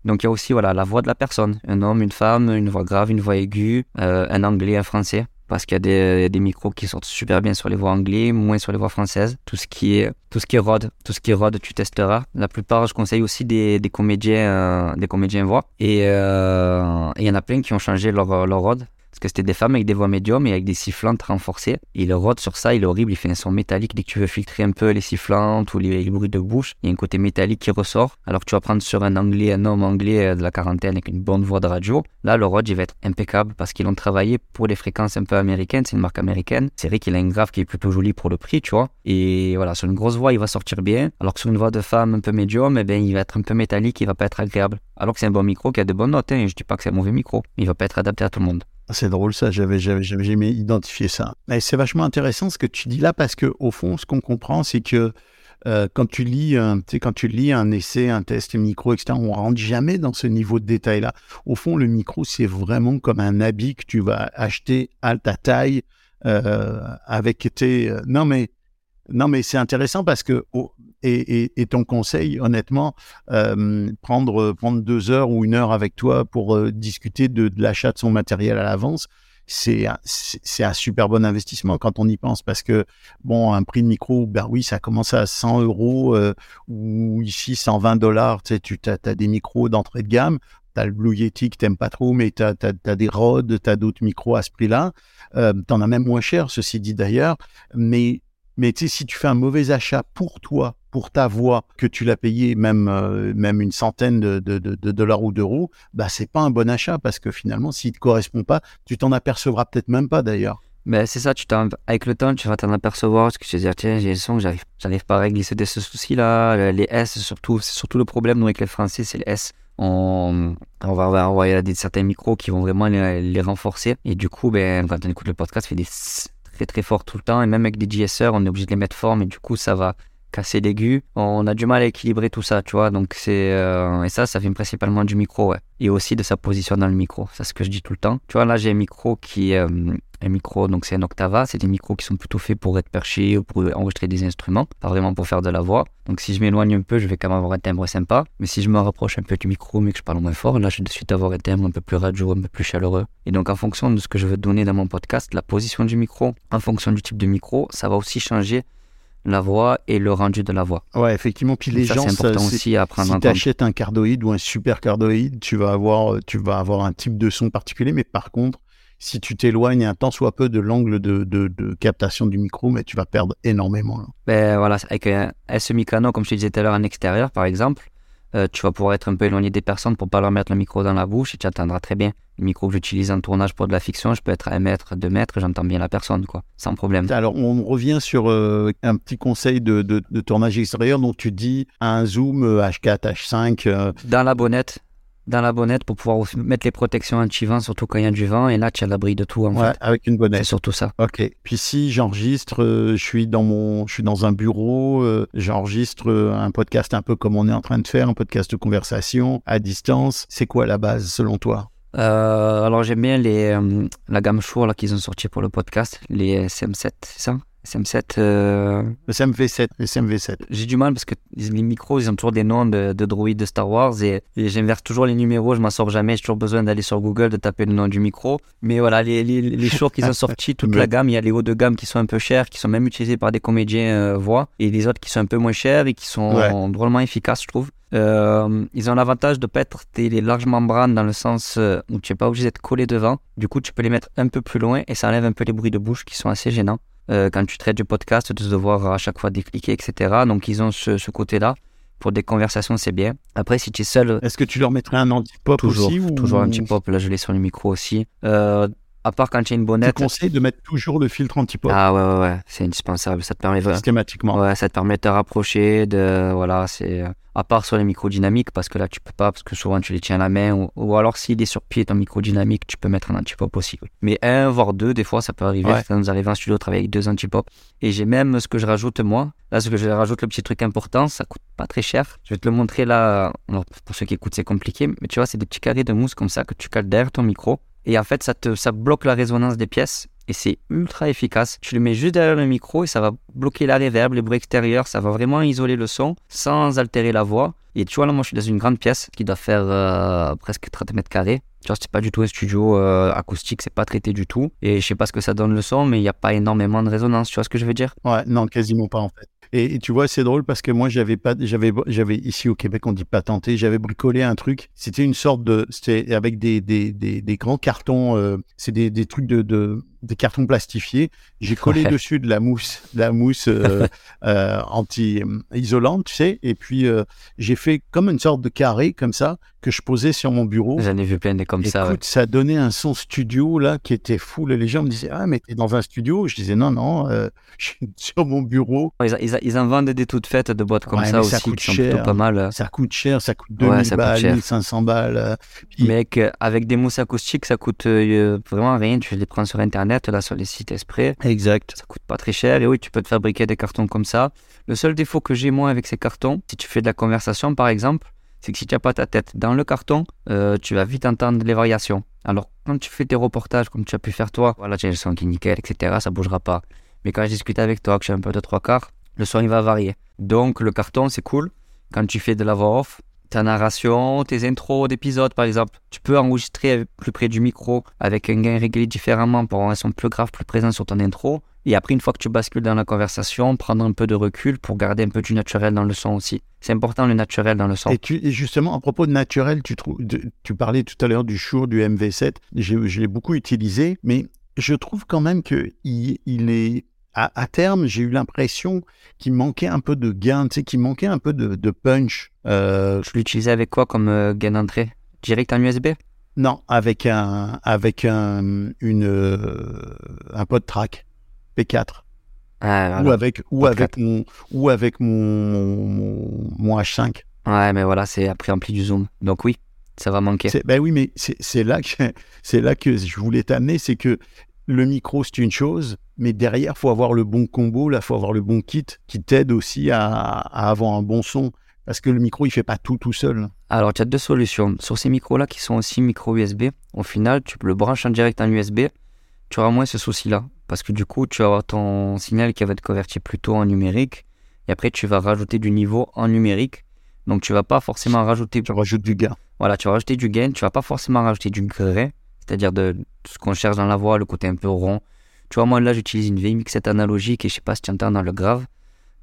Donc, il y a aussi voilà, la voix de la personne. Un homme, une femme, une voix grave, une voix aiguë, euh, un anglais, un français. Parce qu'il y a des, micros qui sortent super bien sur les voix anglais, moins sur les voix françaises. Tout ce qui est, tout ce qui est rod, tout ce qui est tu testeras. La plupart, je conseille aussi des, comédiens, euh, des comédiens voix. Et euh, et il y en a plein qui ont changé leur, leur. Parce que c'était des femmes avec des voix médiums et avec des sifflantes renforcées. Le rod sur ça, il est horrible, il fait un son métallique. Dès que tu veux filtrer un peu les sifflantes ou les, bruits de bouche, il y a un côté métallique qui ressort. Alors que tu vas prendre sur un anglais, un homme anglais euh, de la quarantaine avec une bonne voix de radio. Là, le rod, il va être impeccable parce qu'ils l'ont travaillé pour les fréquences un peu américaines. C'est une marque américaine. C'est vrai qu'il a une grave qui est plutôt jolie pour le prix, tu vois. Et voilà, sur une grosse voix, il va sortir bien. Alors que sur une voix de femme un peu médium, eh ben, il va être un peu métallique, il va pas être agréable. Alors que c'est un bon micro qui a de bonnes notes. Hein. Je dis pas que c'est un mauvais micro, mais il va pas être adapté à tout le monde. Ah, C'est drôle ça, j'avais jamais identifié ça. Et c'est vachement intéressant ce que tu dis là parce que au fond, ce qu'on comprend, c'est que euh, quand tu lis un, quand tu lis un essai, un test micro, etc., on rentre jamais dans ce niveau de détail là. Au fond, le micro, c'est vraiment comme un habit que tu vas acheter à ta taille euh, avec tes. euh, Non mais non mais c'est intéressant parce que au- et, et, et ton conseil, honnêtement, euh, prendre prendre deux heures ou une heure avec toi pour euh, discuter de, l'achat de son matériel à l'avance, c'est un- un super bon investissement quand on y pense parce que bon un prix de micro, ben oui, ça commence à 100 euros euh, ou ici 120 dollars. Tu sais, tu as, des micros d'entrée de gamme. T'as le Blue Yeti que t'aimes pas trop, mais t'as as, des Rode, t'as d'autres micros à ce prix-là. Euh, T'en as même moins cher, ceci dit d'ailleurs. Mais mais si tu fais un mauvais achat pour toi, pour ta voix, que tu l'as payé même euh, même une centaine de, de, dollars ou d'euros, bah c'est pas un bon achat parce que finalement, s'il te correspond pas, tu t'en apercevras peut-être même pas d'ailleurs. Ben, c'est ça, tu avec le temps, tu vas t'en apercevoir, parce que tu vas dire, tiens, j'ai le son, j'arrive, j'arrive pas à régler ce, souci-là, les S surtout, c'est surtout le problème, nous, avec les Français, c'est les S. On, on va avoir des, certains micros qui vont vraiment les, renforcer, et du coup, ben, quand on écoute le podcast, il fait des S très très fort tout le temps, et même avec des JSR, on est obligé de les mettre forts, mais du coup, ça va casser l'aigu. On a du mal à équilibrer tout ça, tu vois, donc c'est, euh, et ça, ça vient principalement du micro, ouais. Et aussi de sa position dans le micro, c'est ce que je dis tout le temps. Tu vois, là, j'ai un micro qui euh, un micro, donc c'est un Octava, c'est des micros qui sont plutôt faits pour être perchés ou pour enregistrer des instruments, pas vraiment pour faire de la voix. Donc si je m'éloigne un peu, je vais quand même avoir un timbre sympa. Mais si je me rapproche un peu du micro, mais que je parle moins fort, là je vais de suite avoir un timbre un peu plus radio, un peu plus chaleureux. Et donc en fonction de ce que je veux donner dans mon podcast, la position du micro, en fonction du type de micro, ça va aussi changer la voix et le rendu de la voix. Ouais, effectivement. Puis les ça, gens, c'est important aussi à prendre si en tu achètes un cardoïde ou un super cardoïde, tu vas avoir, tu vas avoir un type de son particulier. Mais par contre, si tu t'éloignes un tant soit peu de l'angle de, de, de captation du micro, mais tu vas perdre énormément. là. Ben voilà, avec un SE-Micano, comme je te disais tout à l'heure, en extérieur par exemple, euh, tu vas pouvoir être un peu éloigné des personnes pour pas leur mettre le micro dans la bouche et tu entendras très bien. Le micro que j'utilise en tournage pour de la fiction, je peux être à un mètre, deux mètres, j'entends bien la personne, quoi, sans problème. Alors, on revient sur euh, un petit conseil de, de, de tournage extérieur. Donc, tu dis un zoom euh, H4, H5. euh, Dans la bonnette, dans la bonnette pour pouvoir mettre les protections anti-vent, surtout quand il y a du vent, et là tu as l'abri de tout en ouais, fait. avec une C'est bonnette. surtout ça. Ok. Puis si j'enregistre, euh, je suis dans mon, je suis dans un bureau, euh, j'enregistre euh, un podcast un peu comme on est en train de faire, un podcast de conversation à distance. C'est quoi la base selon toi? Euh, alors j'aime bien les, la gamme Shure qu'ils ont sorti pour le podcast, les SM7, c'est ça? SM7, euh, Le SMV7. Le SMV7. j'ai du mal parce que les micros, ils ont toujours des noms de, de droïdes de Star Wars et, et j'inverse toujours les numéros, je m'en sors jamais, j'ai toujours besoin d'aller sur Google, de taper le nom du micro. Mais voilà, les, les, les Shure qu'ils ont sortis, toute la gamme, il y a les hauts de gamme qui sont un peu chers, qui sont même utilisés par des comédiens euh, voix, et les autres qui sont un peu moins chers et qui sont Ouais. drôlement efficaces, je trouve. Euh, ils ont l'avantage de pas être des les larges membranes dans le sens euh, où tu n'es pas obligé d'être collé devant. Du coup, tu peux les mettre un peu plus loin et ça enlève un peu les bruits de bouche qui sont assez gênants. Euh, quand tu traites du podcast, de devoir à chaque fois décliquer, etc. Donc, ils ont ce, ce côté-là. Pour des conversations, c'est bien. Après, si tu es seul, Est-ce que tu leur mettrais un anti-pop toujours, aussi ou... toujours un petit pop. Là, je l'ai sur le micro aussi. Euh, à part quand tu as une Tu bonnette. conseilles de mettre toujours le filtre anti-pop Ah ouais, ouais, ouais, c'est indispensable. Ça te permet systématiquement. Ouais, ça te permet de te rapprocher, de voilà, c'est euh, à part sur les micros dynamiques parce que là tu peux pas parce que souvent tu les tiens à la main ou, ou alors s'il est sur pied ton micro dynamique, tu peux mettre un antipop aussi. Mais un voire deux, des fois ça peut arriver. Ouais. Ça nous arrive en studio de travailler avec deux antipop. Et j'ai même ce que je rajoute moi. Là, ce que je rajoute le petit truc important, ça coûte pas très cher. Je vais te le montrer là. Alors, pour ceux qui écoutent, c'est compliqué, mais tu vois, c'est des petits carrés de mousse comme ça que tu cales derrière ton micro. Et en fait, ça te ça bloque la résonance des pièces et c'est ultra efficace. Tu le mets juste derrière le micro et ça va bloquer la réverb, les bruits extérieurs, ça va vraiment isoler le son sans altérer la voix. Et tu vois, là, moi, je suis dans une grande pièce qui doit faire euh, presque 30 mètres carrés. Tu vois, c'est pas du tout un studio euh, acoustique, c'est pas traité du tout. Et je sais pas ce que ça donne le son, mais il n'y a pas énormément de résonance. Tu vois ce que je veux dire? Ouais, non, quasiment pas en fait. Et, tu vois, c'est drôle parce que moi, j'avais pas, j'avais, j'avais ici au Québec, on dit patenté, j'avais bricolé un truc. C'était une sorte de, c'était avec des, des, des, des grands cartons, euh, c'est des, des trucs de, de, des cartons plastifiés. J'ai collé Ouais. dessus de la mousse, de la mousse euh, euh, anti-isolante, tu sais. Et puis euh, j'ai fait comme une sorte de carré comme ça que je posais sur mon bureau. J'en ai vu plein des comme Écoute, ça. ouais. ça donnait un son studio là qui était fou. Les gens me disaient ah mais t'es dans un studio? Je disais non non, je suis sur mon bureau. Ils, ils- ils en vendent des toutes faites de boîtes comme Ouais, ça mais aussi ça coûte qui sont cher. plutôt pas mal. Ça coûte cher, ça coûte Ouais, 2000 ça coûte balles, cher. 1500 balles. puis- Mec, euh, avec des mousses acoustiques, ça coûte vraiment rien. Tu les prends sur internet, là, sur les sites exprès. Exact. Ça coûte pas très cher. Et oui, tu peux te fabriquer des cartons comme ça. Le seul défaut que j'ai, moi, avec ces cartons, si tu fais de la conversation, par exemple, c'est que si tu n'as pas ta tête dans le carton, euh, tu vas vite entendre les variations. Alors, quand tu fais tes reportages, comme tu as pu faire toi, voilà, as le son qui est nickel, etc., ça bougera pas. Mais quand je discute avec toi, que je suis un peu de trois quarts, le son, il va varier. Donc, le carton, c'est cool. Quand tu fais de la voix off, ta narration, tes intros d'épisodes, par exemple, tu peux enregistrer plus près du micro avec un gain réglé différemment pour avoir un son plus grave, plus présent sur ton intro. Et après, une fois que tu bascules dans la conversation, prendre un peu de recul pour garder un peu du naturel dans le son aussi. C'est important le naturel dans le son. Et, justement, à propos de naturel, tu, trouves, tu parlais tout à l'heure du Shure, du MV7. J'ai- Je l'ai beaucoup utilisé, mais je trouve quand même que il, il est à, à terme, j'ai eu l'impression qu'il manquait un peu de gain, tu sais, qu'il manquait un peu de, de punch. Euh, Je l'utilisais avec quoi comme euh, gain d'entrée? Direct en USB non, avec un avec un une euh, un pod track P4 Ah, ou avec ou Pod avec mon ou avec mon, mon, mon H5. Ouais, mais voilà, c'est après ampli du zoom. Donc oui, ça va manquer. Ben oui, mais c'est là que c'est là que je voulais t'amener, c'est que le micro c'est une chose, mais derrière faut avoir le bon combo, là faut avoir le bon kit qui t'aide aussi à, à avoir un bon son, parce que le micro il fait pas tout tout seul. Alors, tu as deux solutions. Sur ces micros-là qui sont aussi micro USB, au final, tu le branches en direct en USB, tu auras moins ce souci-là. Parce que du coup, tu vas avoir ton signal qui va être converti plutôt en numérique. Et après, tu vas rajouter du niveau en numérique. Donc, tu vas pas forcément rajouter. Tu rajoutes du gain. Voilà, tu vas rajouter du gain. Tu vas pas forcément rajouter du gré, c'est-à-dire de, ce qu'on cherche dans la voix, le côté un peu rond. Tu vois, moi là, j'utilise une vieille mixette analogique et je sais pas si tu entends dans le grave.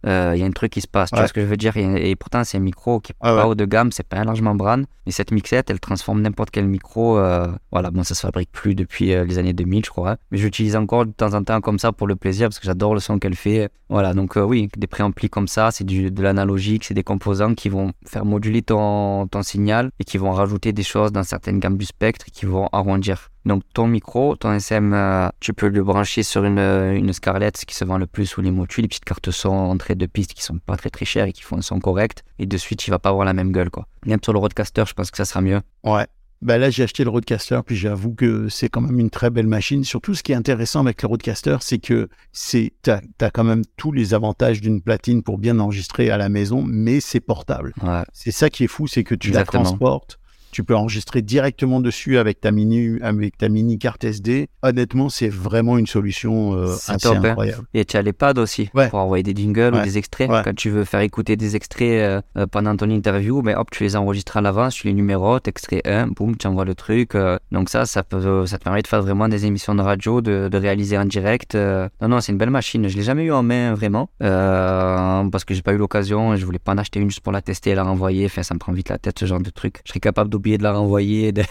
Euh, Il y a un truc qui se passe. Tu Ouais. vois ce que je veux dire? Et, pourtant, c'est un micro qui est Ah pas ouais. haut de gamme, c'est pas un large membrane. Mais cette mixette, elle transforme n'importe quel micro. euh, voilà, bon, ça se fabrique plus depuis euh, les années 2000, je crois. hein. Mais j'utilise encore de temps en temps comme ça pour le plaisir parce que j'adore le son qu'elle fait. Voilà, donc euh, oui, des préamplis comme ça, c'est de l'analogique, c'est des composants qui vont faire moduler ton, ton signal et qui vont rajouter des choses dans certaines gammes du spectre et qui vont arrondir. Donc ton micro, ton SM, euh, tu peux le brancher sur une, euh, une Scarlett, ce qui se vend le plus, ou les motus, les petites cartes son entrée de piste qui sont pas très très chères et qui font un son correct. Et de suite, il va pas avoir la même gueule, quoi. Même sur le Roadcaster, je pense que ça sera mieux. Ouais. Ben là, j'ai acheté le Roadcaster, puis j'avoue que c'est quand même une très belle machine. Surtout, ce qui est intéressant avec le Roadcaster, c'est que c'est, t'as, as quand même tous les avantages d'une platine pour bien enregistrer à la maison, mais c'est portable. Ouais. C'est ça qui est fou, c'est que tu Exactement. la transportes, Tu peux enregistrer directement dessus avec ta mini, avec ta mini carte SD. Honnêtement, c'est vraiment une solution euh, assez top, hein. incroyable. Et tu as les pads aussi Ouais. pour envoyer des jingles Ouais. ou des extraits. Ouais. Quand tu veux faire écouter des extraits euh, euh, pendant ton interview, ben hop, tu les enregistres à l'avance, tu les numérotes, extrait 1, boum, tu envoies le truc. euh, donc ça, ça, peut, ça te permet de faire vraiment des émissions de radio, de, de réaliser en direct. non, non, c'est une belle machine. Je l'ai jamais eu en main vraiment parce que j'ai pas eu l'occasion. Je voulais pas en acheter une juste pour la tester et la renvoyer. Enfin, ça me prend vite la tête ce genre de truc. Je serais capable de la renvoyer, de,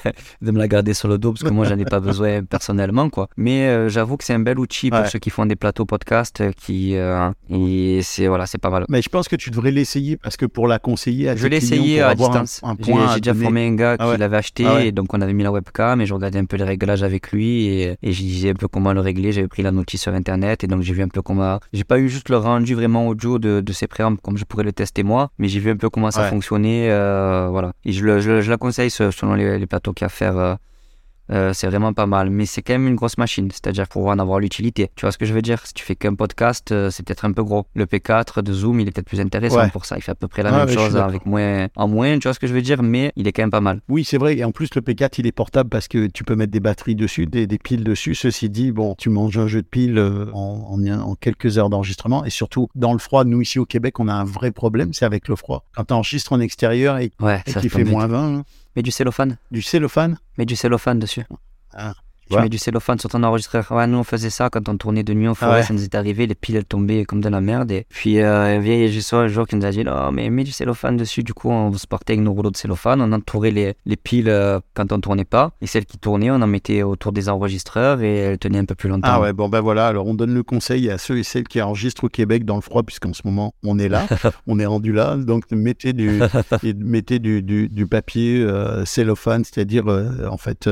de me la garder sur le dos parce que moi, j'en ai pas besoin personnellement, quoi. Mais euh, j'avoue que c'est un bel outil pour ceux qui font des plateaux podcast, euh, qui euh, et c'est voilà, c'est pas mal. Mais je pense que tu devrais l'essayer parce que pour la conseiller à Je l'essayer pour à distance. J'ai déjà formé un gars Ah qui l'avait acheté, Ah ouais. et donc on avait mis la webcam et je regardais un peu les réglages avec lui et, et je disais un peu comment le régler. J'avais pris la notice sur internet et donc j'ai vu un peu comment. J'ai pas eu juste le rendu vraiment audio de, de ces préambles comme je pourrais le tester moi, mais j'ai vu un peu comment ça fonctionnait. euh, voilà. Et je, le, je, le- je la conseille se- selon les, les plateaux qu'il y a à faire. euh, euh, c'est vraiment pas mal, mais c'est quand même une grosse machine, c'est-à-dire pour en avoir l'utilité. Tu vois ce que je veux dire? Si tu fais qu'un podcast, euh, c'est peut-être un peu gros. Le P4 de Zoom, il est peut-être plus intéressant Ouais. pour ça. Il fait à peu près la même chose avec moins, en moins, tu vois ce que je veux dire? Mais il est quand même pas mal. Oui, c'est vrai. Et en plus, le P4, il est portable parce que tu peux mettre des batteries dessus, des, des piles dessus. Ceci dit, bon, tu manges un jeu de piles en, en- en quelques heures d'enregistrement. Et surtout, dans le froid, nous, ici au Québec, on a un vrai problème, c'est avec le froid. Quand tu enregistres en extérieur et, Ouais, et qu'il fait moins vite. 20, hein, Mets du cellophane. du cellophane, Mets du cellophane dessus. Ah, tu mets du cellophane sur ton enregistreur. Ouais, nous on faisait ça quand on tournait de nuit en forêt, Ah ouais. ça nous est arrivé, les piles elles tombaient comme de la merde. Et puis euh, un vieil régisseur un jour qui nous a dit non mais mets du cellophane dessus. Du coup on se partait avec nos rouleaux de cellophane, on entourait les, les piles euh, quand on tournait pas. Et celles qui tournaient, on en mettait autour des enregistreurs et elles tenaient un peu plus longtemps. Ah ouais, bon ben voilà, alors on donne le conseil à ceux et celles qui enregistrent au Québec dans le froid, puisqu'en ce moment on est là, on est rendu là, donc mettez du, et mettez du, du, du papier euh, cellophane, c'est-à-dire euh, en fait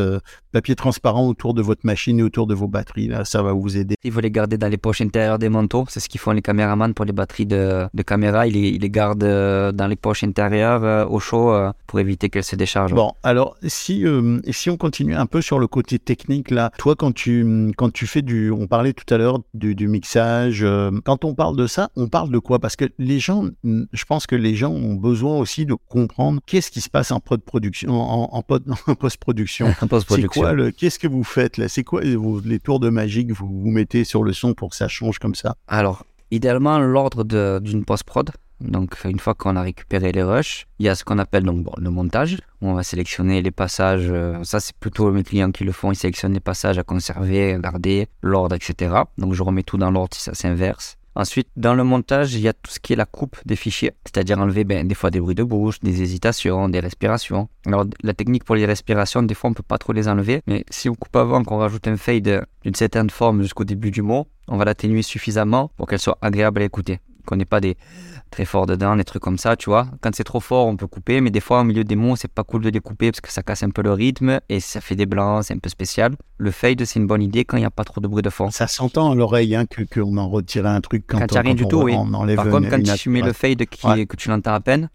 papier transparent autour de votre machine et autour de vos batteries, là ça va vous aider. Il faut les garder dans les poches intérieures des manteaux. C'est ce qu'ils font les caméramans pour les batteries de, de caméra. Ils les, ils les gardent euh, dans les poches intérieures euh, au chaud euh, pour éviter qu'elles se déchargent. Bon, alors si euh, si on continue un peu sur le côté technique là, toi quand tu quand tu fais du, on parlait tout à l'heure du, du mixage, quand on parle de ça, on parle de quoi? Parce que les gens, mm, je pense que les gens ont besoin aussi de comprendre qu'est-ce qui se passe en post-production, en, en, pod- en post-production. En C'est post-production. quoi le, qu'est-ce que vous faites là C'est quoi les tours de magie que vous, mettez sur le son pour que ça change comme ça? Alors, idéalement, l'ordre d'une post-prod. Donc, une fois qu'on a récupéré les rushs, il y a ce qu'on appelle donc le montage, où on va sélectionner les passages. euh, ça, c'est plutôt mes clients qui le font. Ils sélectionnent les passages à conserver, à garder, l'ordre, etc. Donc, je remets tout dans l'ordre si ça s'inverse. Ensuite, dans le montage, il y a tout ce qui est la coupe des fichiers, c'est-à-dire enlever ben, des fois des bruits de bouche, des hésitations, des respirations. Alors, la technique pour les respirations, des fois, on peut pas trop les enlever, mais si on coupe avant, qu'on rajoute un fade d'une certaine forme jusqu'au début du mot, on va l'atténuer suffisamment pour qu'elle soit agréable à écouter. Qu'on n'ait pas des très forts dedans, des trucs comme ça, tu vois. Quand c'est trop fort, on peut couper, mais des fois, au milieu des mots, c'est pas cool de les couper parce que ça casse un peu le rythme et ça fait des blancs, c'est un peu spécial. Le fade, c'est une bonne idée quand il n'y a pas trop de bruit de fond. Ça s'entend à l'oreille hein, que qu'on en retirait un truc quand, Quand il y a on, rien du on- tout, oui. on enlève Par contre, quand une tu mets le fade qui, Ouais. que tu l'entends à peine,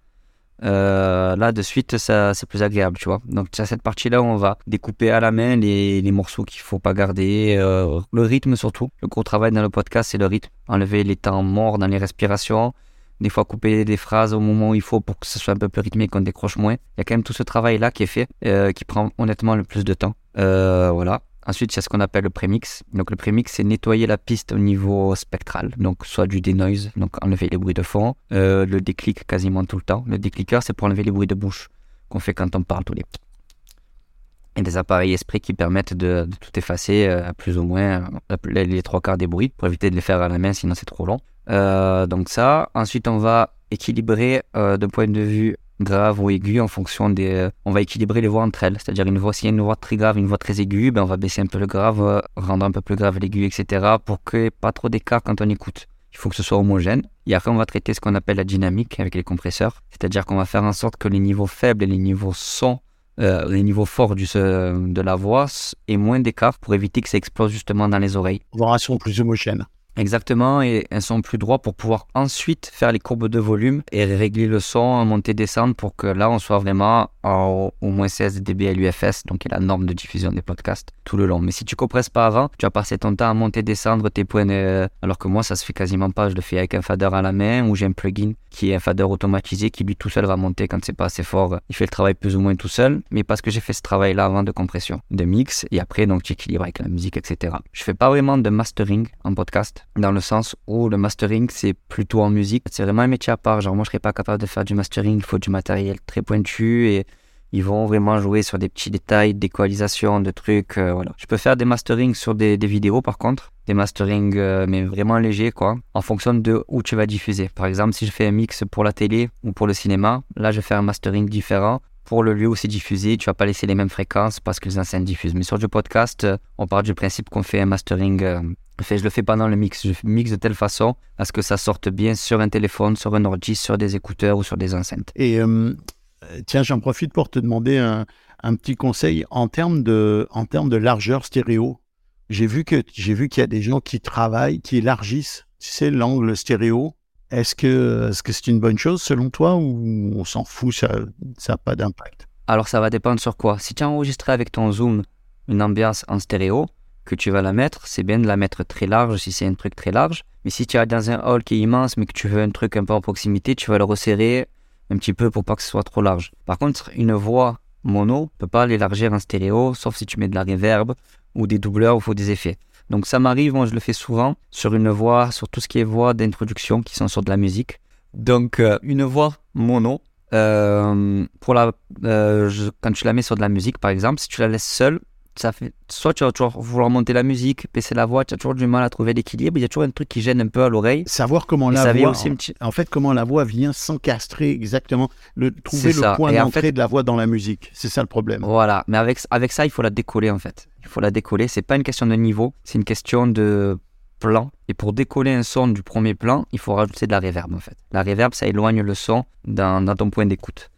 euh, là de suite ça c'est plus agréable, tu vois. Donc as cette partie-là où on va découper à la main les, les morceaux qu'il faut pas garder, euh, le rythme surtout. Le gros travail dans le podcast c'est le rythme, enlever les temps morts dans les respirations. Des fois couper des phrases au moment où il faut pour que ce soit un peu plus rythmé, qu'on décroche moins. Il y a quand même tout ce travail-là qui est fait, euh, qui prend honnêtement le plus de temps. Voilà. Ensuite, il y a ce qu'on appelle le prémix. Donc, le prémix, c'est nettoyer la piste au niveau spectral. Donc, soit du denoise, donc enlever les bruits de fond. Euh, le déclic quasiment tout le temps. Le décliqueur, c'est pour enlever les bruits de bouche qu'on fait quand on parle tous les. Et des appareils esprit qui permettent de, tout effacer, euh, plus ou moins, euh, les, les trois quarts des bruits, pour éviter de les faire à la main, sinon c'est trop long. Euh, donc, ça. Ensuite, on va équilibrer de point de vue grave ou aigu en fonction des. euh, on va équilibrer les voix entre elles. C'est-à-dire une voix, s'il y a une voix très grave, une voix très aiguë, ben on va baisser un peu le grave, euh, rendre un peu plus grave l'aigu, etc. pour qu'il n'y ait pas trop d'écart quand on écoute. Il faut que ce soit homogène. Et après, on va traiter ce qu'on appelle la dynamique avec les compresseurs. C'est-à-dire qu'on va faire en sorte que les niveaux faibles et les niveaux euh, les niveaux forts du, de la voix aient moins d'écart pour éviter que ça explose justement dans les oreilles. Son plus homogène. Exactement, et un son plus droit pour pouvoir ensuite faire les courbes de volume et régler le son, monter, descendre pour que là on soit vraiment au, au moins 16 dB l'UFS, donc qui est la norme de diffusion des podcasts tout le long. Mais si tu compresses pas avant, tu vas passer ton temps à monter, descendre tes points, euh, alors que moi ça se fait quasiment pas, je le fais avec un fader à la main ou j'ai un plugin qui est un fader automatisé qui lui tout seul va monter quand c'est pas assez fort. Il fait le travail plus ou moins tout seul, mais parce que j'ai fait ce travail là avant de compression, de mix et après donc tu équilibres avec la musique, etc. Je fais pas vraiment de mastering en podcast dans le sens où le mastering c'est plutôt en musique. C'est vraiment un métier à part. Genre moi je serais pas capable de faire du mastering, il faut du matériel très pointu et ils vont vraiment jouer sur des petits détails d'équalisation, de trucs. euh, voilà. Je peux faire des masterings sur des, vidéos par contre, des masterings euh, mais vraiment légers quoi, en fonction de où tu vas diffuser. Par exemple, si je fais un mix pour la télé ou pour le cinéma, là je fais un mastering différent. Pour le lieu où c'est diffusé, tu vas pas laisser les mêmes fréquences parce que les enceintes diffusent. Mais sur du podcast, euh, on part du principe qu'on fait un mastering. euh, Fait, je le fais pas dans le mix. Je mixe de telle façon à ce que ça sorte bien sur un téléphone, sur un ordi, sur des écouteurs ou sur des enceintes. Et euh, tiens, j'en profite pour te demander un, petit conseil en termes de, en termes de largeur stéréo. J'ai vu que j'ai vu qu'il y a des gens qui travaillent, qui élargissent, tu l'angle stéréo. Est-ce que c'est une bonne chose selon toi ou on s'en fout, ça ça n'a pas d'impact? Alors ça va dépendre sur quoi. Si tu as enregistré avec ton zoom une ambiance en stéréo, que tu vas la mettre, c'est bien de la mettre très large si c'est un truc très large. Mais si tu es dans un hall qui est immense mais que tu veux un truc un peu en proximité, tu vas le resserrer un petit peu pour pas que ce soit trop large. Par contre, une voix mono peut pas l'élargir en stéréo, sauf si tu mets de la reverb ou des doubleurs ou faut des effets. Donc ça m'arrive, moi je le fais souvent sur une voix, sur tout ce qui est voix d'introduction qui sont sur de la musique. Donc euh, une voix mono, euh, pour la, euh, je- quand tu la mets sur de la musique par exemple, si tu la laisses seule, ça fait, soit tu vas toujours vouloir monter la musique, baisser la voix, tu as toujours du mal à trouver l'équilibre, il y a toujours un truc qui gêne un peu à l'oreille. Savoir comment Et la voix, aussi en fait, comment la voix vient s'encastrer exactement, le, trouver le ça. point en d'entrée fait- de la voix dans la musique. C'est ça le problème. Voilà, mais avec, avec ça, il faut la décoller en fait. Il faut la décoller. C'est pas une question de niveau, c'est une question de plan. Et pour décoller un son du premier plan, il faut rajouter de la reverb en fait. La reverb, ça éloigne le son dans, dans ton point d'écoute.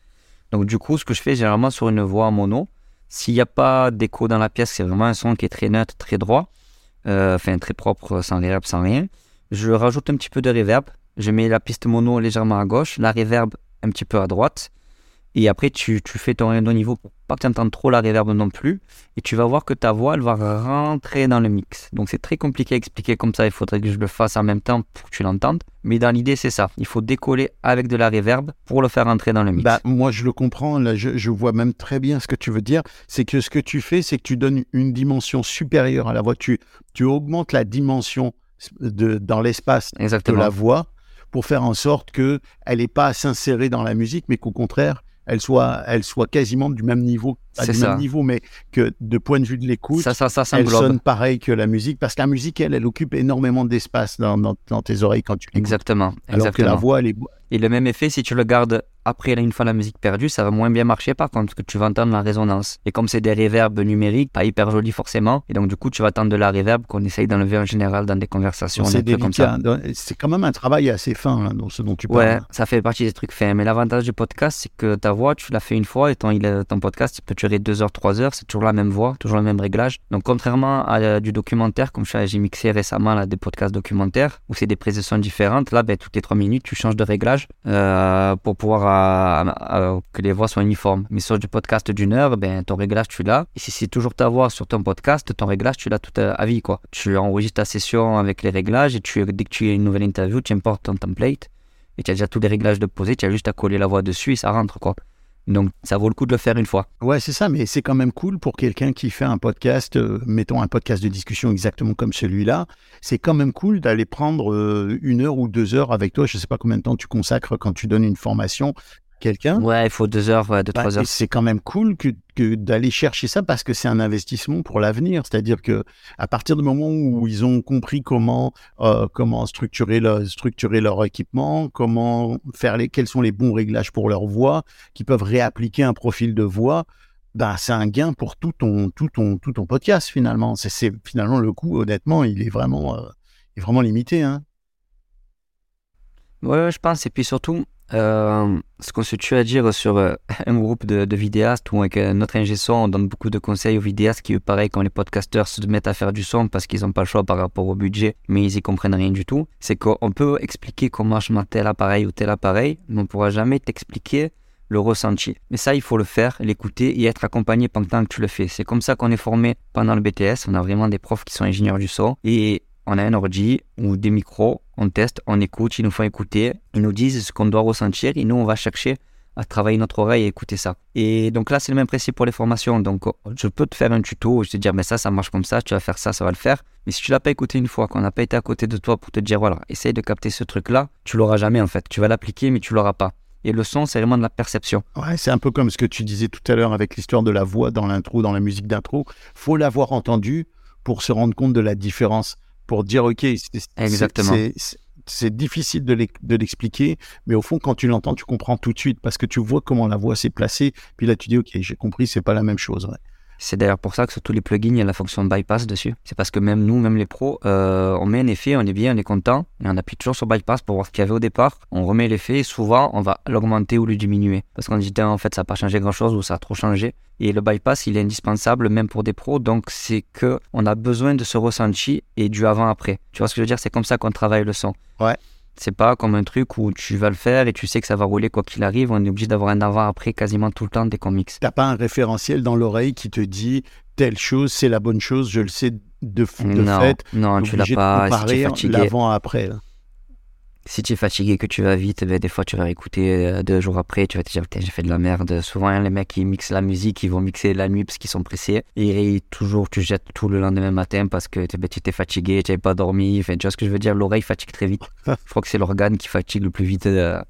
Donc du coup, ce que je fais généralement sur une voix en mono, s'il n'y a pas d'écho dans la pièce, c'est vraiment un son qui est très neutre, très droit, euh, enfin très propre, sans reverb, sans rien. Je rajoute un petit peu de reverb. Je mets la piste mono légèrement à gauche, la reverb un petit peu à droite. Et après, tu, tu fais ton ton niveau pour pas que tu entendes trop la reverb non plus. Et tu vas voir que ta voix, elle va rentrer dans le mix. Donc c'est très compliqué à expliquer comme ça. Il faudrait que je le fasse en même temps pour que tu l'entendes. Mais dans l'idée, c'est ça. Il faut décoller avec de la reverb pour le faire rentrer dans le mix. Bah, moi, je le comprends. Là, je, je vois même très bien ce que tu veux dire. C'est que ce que tu fais, c'est que tu donnes une dimension supérieure à la voix. Tu, tu augmentes la dimension de, dans l'espace de la voix pour faire en sorte que elle n'ait pas à s'insérer dans la musique, mais qu'au contraire, elle soit, elle soit quasiment du même niveau. Pas du ça. même niveau, mais que de point de vue de l'écoute, Ça, ça, ça elle s'englobe. sonne pareil que la musique. Parce que la musique, elle, elle occupe énormément d'espace dans, dans, dans tes oreilles quand tu l'écoutes. Exactement. Alors que la Exactement. voix, elle est, Et le même effet, si tu le gardes après, une fois la musique perdue, ça va moins bien marcher par contre, parce que tu vas entendre la résonance. Et comme c'est des reverbs numériques, pas hyper jolis forcément, et donc du coup, tu vas entendre de la reverb qu'on essaye d'enlever en général dans des conversations, c'est comme ça. C'est quand même un travail assez fin, hein, dans ce dont tu parles. Ouais, ça fait partie des trucs fins. Mais l'avantage du podcast, c'est que ta voix, tu l'as fait une fois et ton, il ton podcast, il peut durer 2 heures, 3 heures. C'est toujours la même voix, toujours le même réglage. Donc, contrairement à euh, du documentaire, comme j'ai mixé récemment là, des podcasts documentaires, où c'est des prises de son différentes, là, ben, toutes les 3 minutes, tu changes de réglage euh, pour pouvoir euh, euh, que les voix soient uniformes. Mais sur du podcast d'une heure, ben, ton réglage, tu l'as. Et si c'est toujours ta voix sur ton podcast, ton réglage, tu l'as tout à, vie. Quoi. Tu enregistres ta session avec les réglages et tu, dès que tu as une nouvelle interview, tu importes ton template et tu as déjà tous les réglages de poser, tu as juste à coller la voix dessus et ça rentre quoi. Donc ça vaut le coup de le faire une fois. Ouais, c'est ça, mais c'est quand même cool pour quelqu'un qui fait un podcast, euh, mettons un podcast de discussion exactement comme celui-là. C'est quand même cool d'aller prendre euh, une heure ou deux heures avec toi. Je sais pas combien de temps tu consacres quand tu donnes une formation quelqu'un. Ouais, il faut deux heures, ouais, deux, Bah, trois heures. c'est quand même cool que, que d'aller chercher ça parce que c'est un investissement pour l'avenir. C'est-à-dire que à partir du moment où ils ont compris comment euh, comment structurer leur structurer leur équipement, comment faire les quels sont les bons réglages pour leur voix, qui peuvent réappliquer un profil de voix, bah c'est un gain pour tout ton tout ton tout ton podcast finalement. C'est finalement le coût honnêtement, il est vraiment euh, il est vraiment limité hein. Ouais, je pense. Et puis surtout, euh, ce qu'on se tue à dire sur euh, un groupe de, de vidéastes ou avec euh, notre ingé son, on donne beaucoup de conseils aux vidéastes qui, eux, pareil, quand les podcasteurs se mettent à faire du son parce qu'ils n'ont pas le choix par rapport au budget, mais ils y comprennent rien du tout, c'est qu'on peut expliquer comment marche tel appareil ou tel appareil, mais on ne pourra jamais t'expliquer le ressenti. Mais ça, il faut le faire, l'écouter et être accompagné pendant que tu le fais. C'est comme ça qu'on est formé pendant le BTS. On a vraiment des profs qui sont ingénieurs du son et on a un ordi ou des micros, on teste, on écoute, ils nous font écouter, ils nous disent ce qu'on doit ressentir et nous, on va chercher à travailler notre oreille et écouter ça. Et donc là, c'est le même principe pour les formations. Donc, je peux te faire un tuto, je te dire, mais ça, ça marche comme ça, tu vas faire ça, ça va le faire. Mais si tu l'as pas écouté une fois, qu'on n'a pas été à côté de toi pour te dire, voilà, essaye de capter ce truc-là, tu l'auras jamais en fait. Tu vas l'appliquer, mais tu l'auras pas. Et le son, c'est vraiment de la perception. Ouais, c'est un peu comme ce que tu disais tout à l'heure avec l'histoire de la voix dans l'intro, dans la musique d'intro. Faut l'avoir entendu pour se rendre compte de la différence pour dire, OK, Exactement. c'est difficile de l'expliquer, mais au fond, quand tu l'entends, tu comprends tout de suite parce que tu vois comment la voix s'est placée. Puis là, tu dis, OK, j'ai compris, c'est pas la même chose. Ouais. C'est d'ailleurs pour ça que sur tous les plugins, il y a la fonction bypass dessus. C'est parce que même nous, même les pros, euh, on met un effet, on est bien, on est content, et on appuie toujours sur bypass pour voir ce qu'il y avait au départ. On remet l'effet et souvent, on va l'augmenter ou le diminuer. Parce qu'on dit, en fait, ça n'a pas changé grand-chose ou ça a trop changé. Et le bypass, il est indispensable même pour des pros. Donc, c'est que on a besoin de ce ressenti et du avant-après. Tu vois ce que je veux dire? C'est comme ça qu'on travaille le son. Ouais. C'est pas comme un truc où tu vas le faire et tu sais que ça va rouler quoi qu'il arrive. On est obligé d'avoir un avant-après quasiment tout le temps qu'on mixe. T'as pas un référentiel dans l'oreille qui te dit telle chose, c'est la bonne chose, je le sais de, de non, fait. Non, tu l'as pas. Si tu es fatigué. L'avant-après. Si tu es fatigué, que tu vas vite, ben, des fois tu vas écouter euh, deux jours après, tu vas te dire, putain, j'ai fait de la merde. Souvent, les mecs qui mixent la musique, ils vont mixer la nuit parce qu'ils sont pressés. Et toujours, tu jettes tout le lendemain matin parce que ben, tu t'es fatigué, tu n'avais pas dormi. Enfin, tu vois ce que je veux dire? L'oreille fatigue très vite. je crois que c'est l'organe qui fatigue le plus vite. Euh,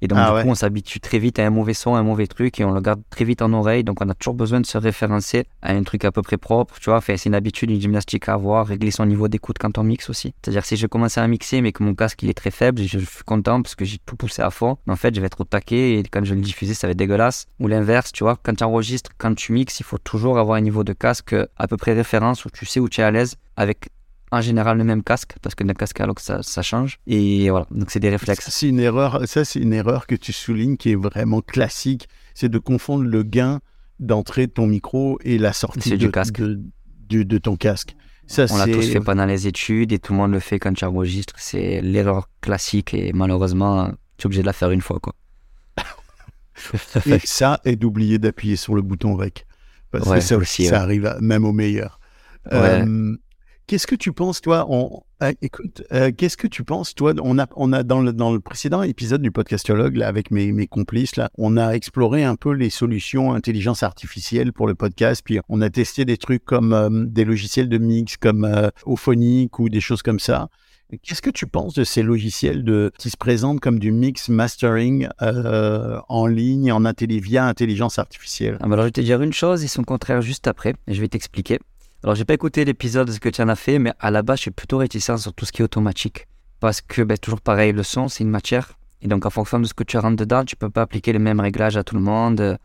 et donc, Ah du ouais. coup, on s'habitue très vite à un mauvais son, à un mauvais truc, et on le garde très vite en oreille. Donc, on a toujours besoin de se référencer à un truc à peu près propre, tu vois. Enfin, c'est une habitude, une gymnastique à avoir, régler son niveau d'écoute quand on mixe aussi. C'est-à-dire, si je commence à mixer, mais que mon casque il est très faible, je, je suis content parce que j'ai tout poussé à fond. Mais en fait, je vais être au taquet, et quand je vais le diffuser, ça va être dégueulasse. Ou l'inverse, tu vois. Quand tu enregistres, quand tu mixes, il faut toujours avoir un niveau de casque à peu près référence où tu sais où tu es à l'aise avec en général le même casque parce que d'un casque à l'autre ça, ça change et voilà donc c'est des réflexes C'est une erreur, ça c'est une erreur que tu soulignes qui est vraiment classique, c'est de confondre le gain d'entrée de ton micro et la sortie de, du casque. de, du- de ton casque. Ça, On l'a tous fait pendant les études et tout le monde le fait quand tu enregistres. C'est l'erreur classique et malheureusement, tu es obligé de la faire une fois. Quoi. Et ça, et d'oublier d'appuyer sur le bouton REC. Parce Ouais, que ça aussi, ça ouais. arrive à- même au meilleur. Ouais. Euh, qu'est-ce que tu penses, toi on, euh, Écoute, euh, qu'est-ce que tu penses, toi On a, on a dans, le, dans le précédent épisode du podcastologue, là, avec mes, mes complices, là, on a exploré un peu les solutions intelligence artificielle pour le podcast. Puis on a testé des trucs comme euh, des logiciels de mix, comme euh, Auphonic ou des choses comme ça. Qu'est-ce que tu penses de ces logiciels de, qui se présentent comme du mix mastering euh, en ligne, en via intelligence artificielle? Ah alors je vais te dire une chose et son contraire juste après. Je vais t'expliquer. Alors j'ai pas écouté l'épisode de ce que tu en as fait, mais à la base je suis plutôt réticent sur tout ce qui est automatique. Parce que ben, toujours pareil, le son c'est une matière. Et donc en fonction de ce que tu rentres dedans, tu peux pas appliquer les mêmes réglages à tout le monde.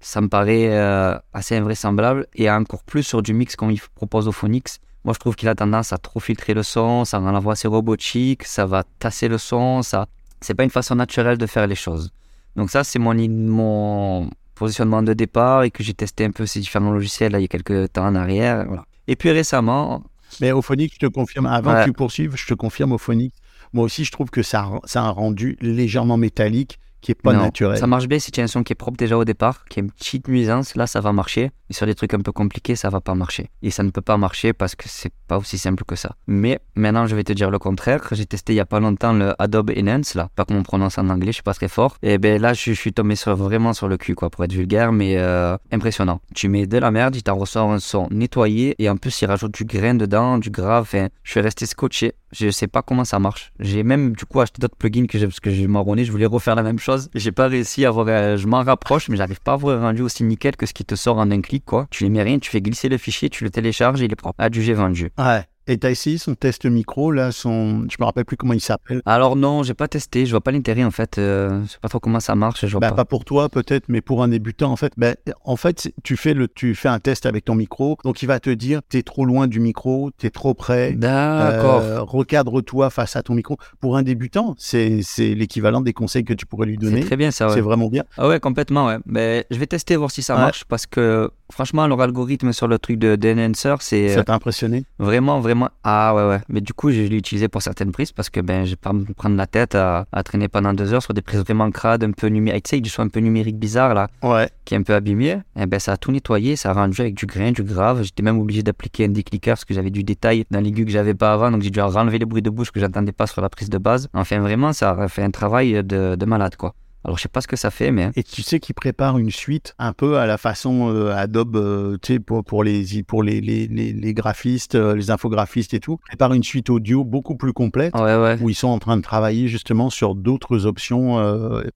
Ça me paraît euh, assez invraisemblable. Et encore plus sur du mix comme il propose au Phonix. Moi je trouve qu'il a tendance à trop filtrer le son, ça rend la voix assez robotique, ça va tasser le son, ça... C'est pas une façon naturelle de faire les choses. Donc ça c'est mon, mon positionnement de départ et que j'ai testé un peu ces différents logiciels là, il y a quelques temps en arrière. Voilà. Et puis récemment, Mais Auphonic, je te confirme, avant Ouais. que tu poursuives, je te confirme Auphonic. Moi aussi, je trouve que ça, ça a un rendu légèrement métallique qui est pas non, naturel. ça marche bien si tu as un son qui est propre déjà au départ, qui a une petite nuisance, là ça va marcher. Mais sur des trucs un peu compliqués, ça va pas marcher. Et ça ne peut pas marcher parce que c'est pas aussi simple que ça. Mais maintenant, je vais te dire le contraire. J'ai testé il y a pas longtemps le Adobe Enhance, là, pas comment on prononce en anglais, je suis pas très fort. Et ben là, je, je suis tombé sur, vraiment sur le cul, quoi, pour être vulgaire, mais euh, impressionnant. Tu mets de la merde, il t'en ressort un son nettoyé et en plus, il rajoute du grain dedans, du grave. Enfin, je suis resté scotché. Je sais pas comment ça marche. J'ai même du coup acheté d'autres plugins que j'ai parce que j'ai marronné. Je voulais refaire la même chose. J'ai pas réussi à avoir. euh, je m'en rapproche, mais j'arrive pas à avoir un rendu aussi nickel que ce qui te sort en un clic, quoi. Tu les mets rien, tu fais glisser le fichier, tu le télécharges, et il est propre. Adjugé vendu. Ouais. Et t'as essayé son test micro, là, son... Je me rappelle plus comment il s'appelle. Alors non, j'ai pas testé, je vois pas l'intérêt en fait. euh, je sais pas trop comment ça marche, je vois Bah, pas. pas pour toi peut-être, mais pour un débutant en fait. Bah, en fait, c'est- tu fais le, tu fais un test avec ton micro, donc il va te dire t'es trop loin du micro, t'es trop près. D'accord. Euh, recadre-toi face à ton micro. Pour un débutant, c'est c'est l'équivalent des conseils que tu pourrais lui c'est donner. très bien ça. Ouais. C'est vraiment bien. Ah ouais, complètement, ouais. Mais je vais tester, voir si ça Ouais. marche, parce que franchement, leur algorithme sur le truc de d'Enhancer, c'est Ça euh, t'a impressionné? vraiment, vraiment. Ah ouais, ouais. Mais du coup, je l'ai utilisé pour certaines prises, parce que ben, je vais pas me prendre la tête à, à traîner pendant deux heures sur des prises vraiment crades, un peu numériques. Tu sais, du son un peu numérique bizarre, là, Ouais. qui est un peu abîmé. Et ben, ça a tout nettoyé, ça a rendu avec du grain, du grave. J'étais même obligé d'appliquer un décliqueur, parce que j'avais du détail dans l'aigu que j'avais pas avant, donc j'ai dû renlever les bruits de bouche que j'entendais pas sur la prise de base. Enfin, vraiment, ça a fait un travail de, de malade, quoi. Alors, je sais pas ce que ça fait, mais. Et tu sais qu'ils préparent une suite un peu à la façon euh, Adobe, euh, tu sais, pour, pour, les, pour les, les, les, les graphistes, euh, les infographistes et tout. Ils préparent une suite audio beaucoup plus complète. Ouais, ouais. où ils sont en train de travailler justement sur d'autres options.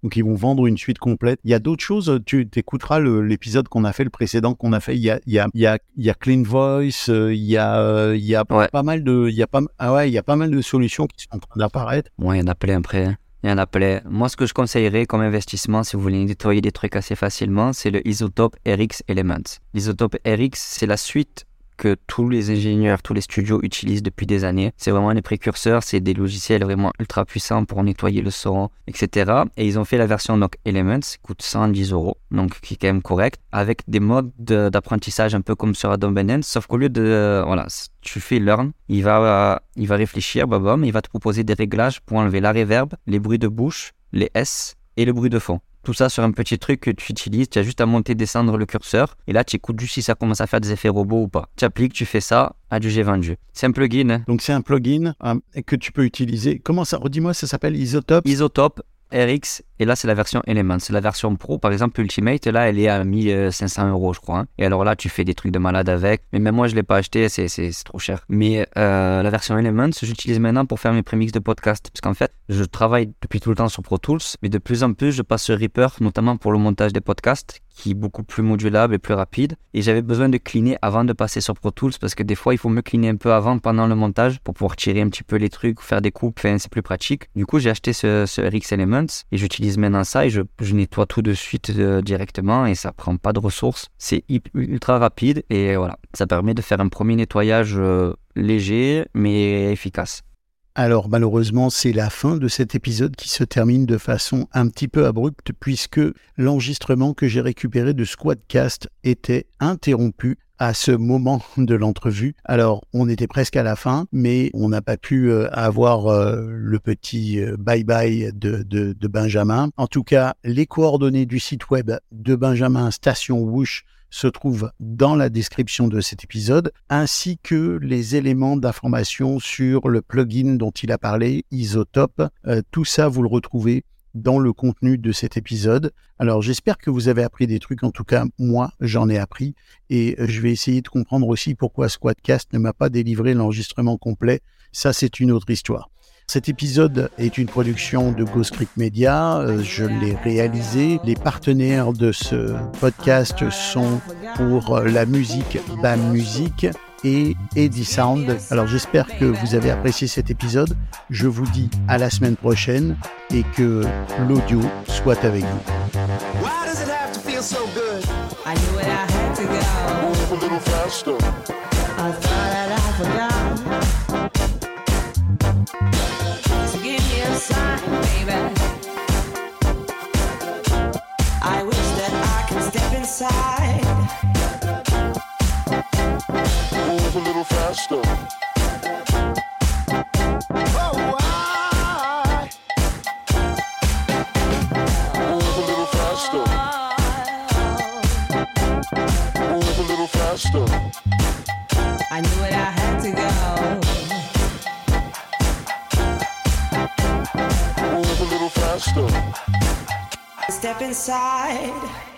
donc, ils vont vendre une suite complète. Il y a d'autres choses. Tu écouteras l'épisode qu'on a fait, le précédent qu'on a fait. Il y a, il y a, il y a, il y a Clean Voice. il y a, il y a Ouais. pas mal de, il y a pas, ah ouais, il y a pas mal de solutions qui sont en train d'apparaître. Ouais, il y en a plein après. hein. Il y en a plein. Moi, ce que je conseillerais comme investissement, si vous voulez nettoyer des trucs assez facilement, c'est le Isotope RX Elements. L'Isotope RX, c'est la suite que tous les ingénieurs, tous les studios utilisent depuis des années. C'est vraiment les précurseurs, c'est des logiciels vraiment ultra puissants pour nettoyer le son, etc. Et ils ont fait la version donc Elements, coûte 110 euros, donc qui est quand même correct, avec des modes de- d'apprentissage un peu comme sur Adobe Enhance, sauf qu'au lieu de, euh, voilà, tu fais learn, il va, euh, réfléchir, bah, il va te proposer des réglages pour enlever la reverb, les bruits de bouche, les S et le bruit de fond. Tout ça sur un petit truc que tu utilises, tu as juste à monter, descendre le curseur, et là tu écoutes juste si ça commence à faire des effets robots ou pas. Tu appliques, tu fais ça, j'ai vendu. C'est un plugin, hein. Donc, c'est un plugin euh, que tu peux utiliser. Comment ça, redis-moi, ça s'appelle Isotope? Isotope RX, et là c'est la version Elements. C'est la version Pro, par exemple Ultimate, là elle est à 1500 euros je crois. hein. Et alors là tu fais des trucs de malade avec, mais même moi je l'ai pas acheté, c'est, trop cher. Mais euh, la version Elements, j'utilise maintenant pour faire mes prémix de podcast, parce qu'en fait je travaille depuis tout le temps sur Pro Tools, mais de plus en plus je passe Reaper, notamment pour le montage des podcasts, qui est beaucoup plus modulable et plus rapide. Et j'avais besoin de cleaner avant de passer sur Pro Tools, parce que des fois il faut me cleaner un peu avant, pendant le montage, pour pouvoir tirer un petit peu les trucs, faire des coupes, enfin, c'est plus pratique. Du coup j'ai acheté ce, ce RX Elements, et j'utilise maintenant ça, et je, nettoie tout de suite euh, directement, et ça prend pas de ressources. C'est ultra rapide, et voilà, ça permet de faire un premier nettoyage euh, léger, mais efficace. Alors malheureusement, c'est la fin de cet épisode qui se termine de façon un petit peu abrupte puisque l'enregistrement que j'ai récupéré de Squadcast était interrompu à ce moment de l'entrevue. Alors, on était presque à la fin, mais on n'a pas pu euh, avoir euh, le petit euh, bye-bye de, Benjamin. En tout cas, les coordonnées du site web de Benjamin Station Whoosh se trouvent dans la description de cet épisode, ainsi que les éléments d'information sur le plugin dont il a parlé, Isotope. Euh, tout ça, vous le retrouvez dans le contenu de cet épisode. Alors j'espère que vous avez appris des trucs, en tout cas moi j'en ai appris et je vais essayer de comprendre aussi pourquoi Squadcast ne m'a pas délivré l'enregistrement complet. Ça c'est une autre histoire. Cet épisode est une production de Ghost Creek Media. Euh, je l'ai réalisé. Les partenaires de ce podcast sont pour la musique BAM Music et Eddie Sound. Alors j'espère que vous avez apprécié cet épisode. Je vous dis à la semaine prochaine et que l'audio soit avec vous. I wish that I could step inside. Move a little faster. Move a little faster. Move a little faster. I knew it, I had to go. Step inside.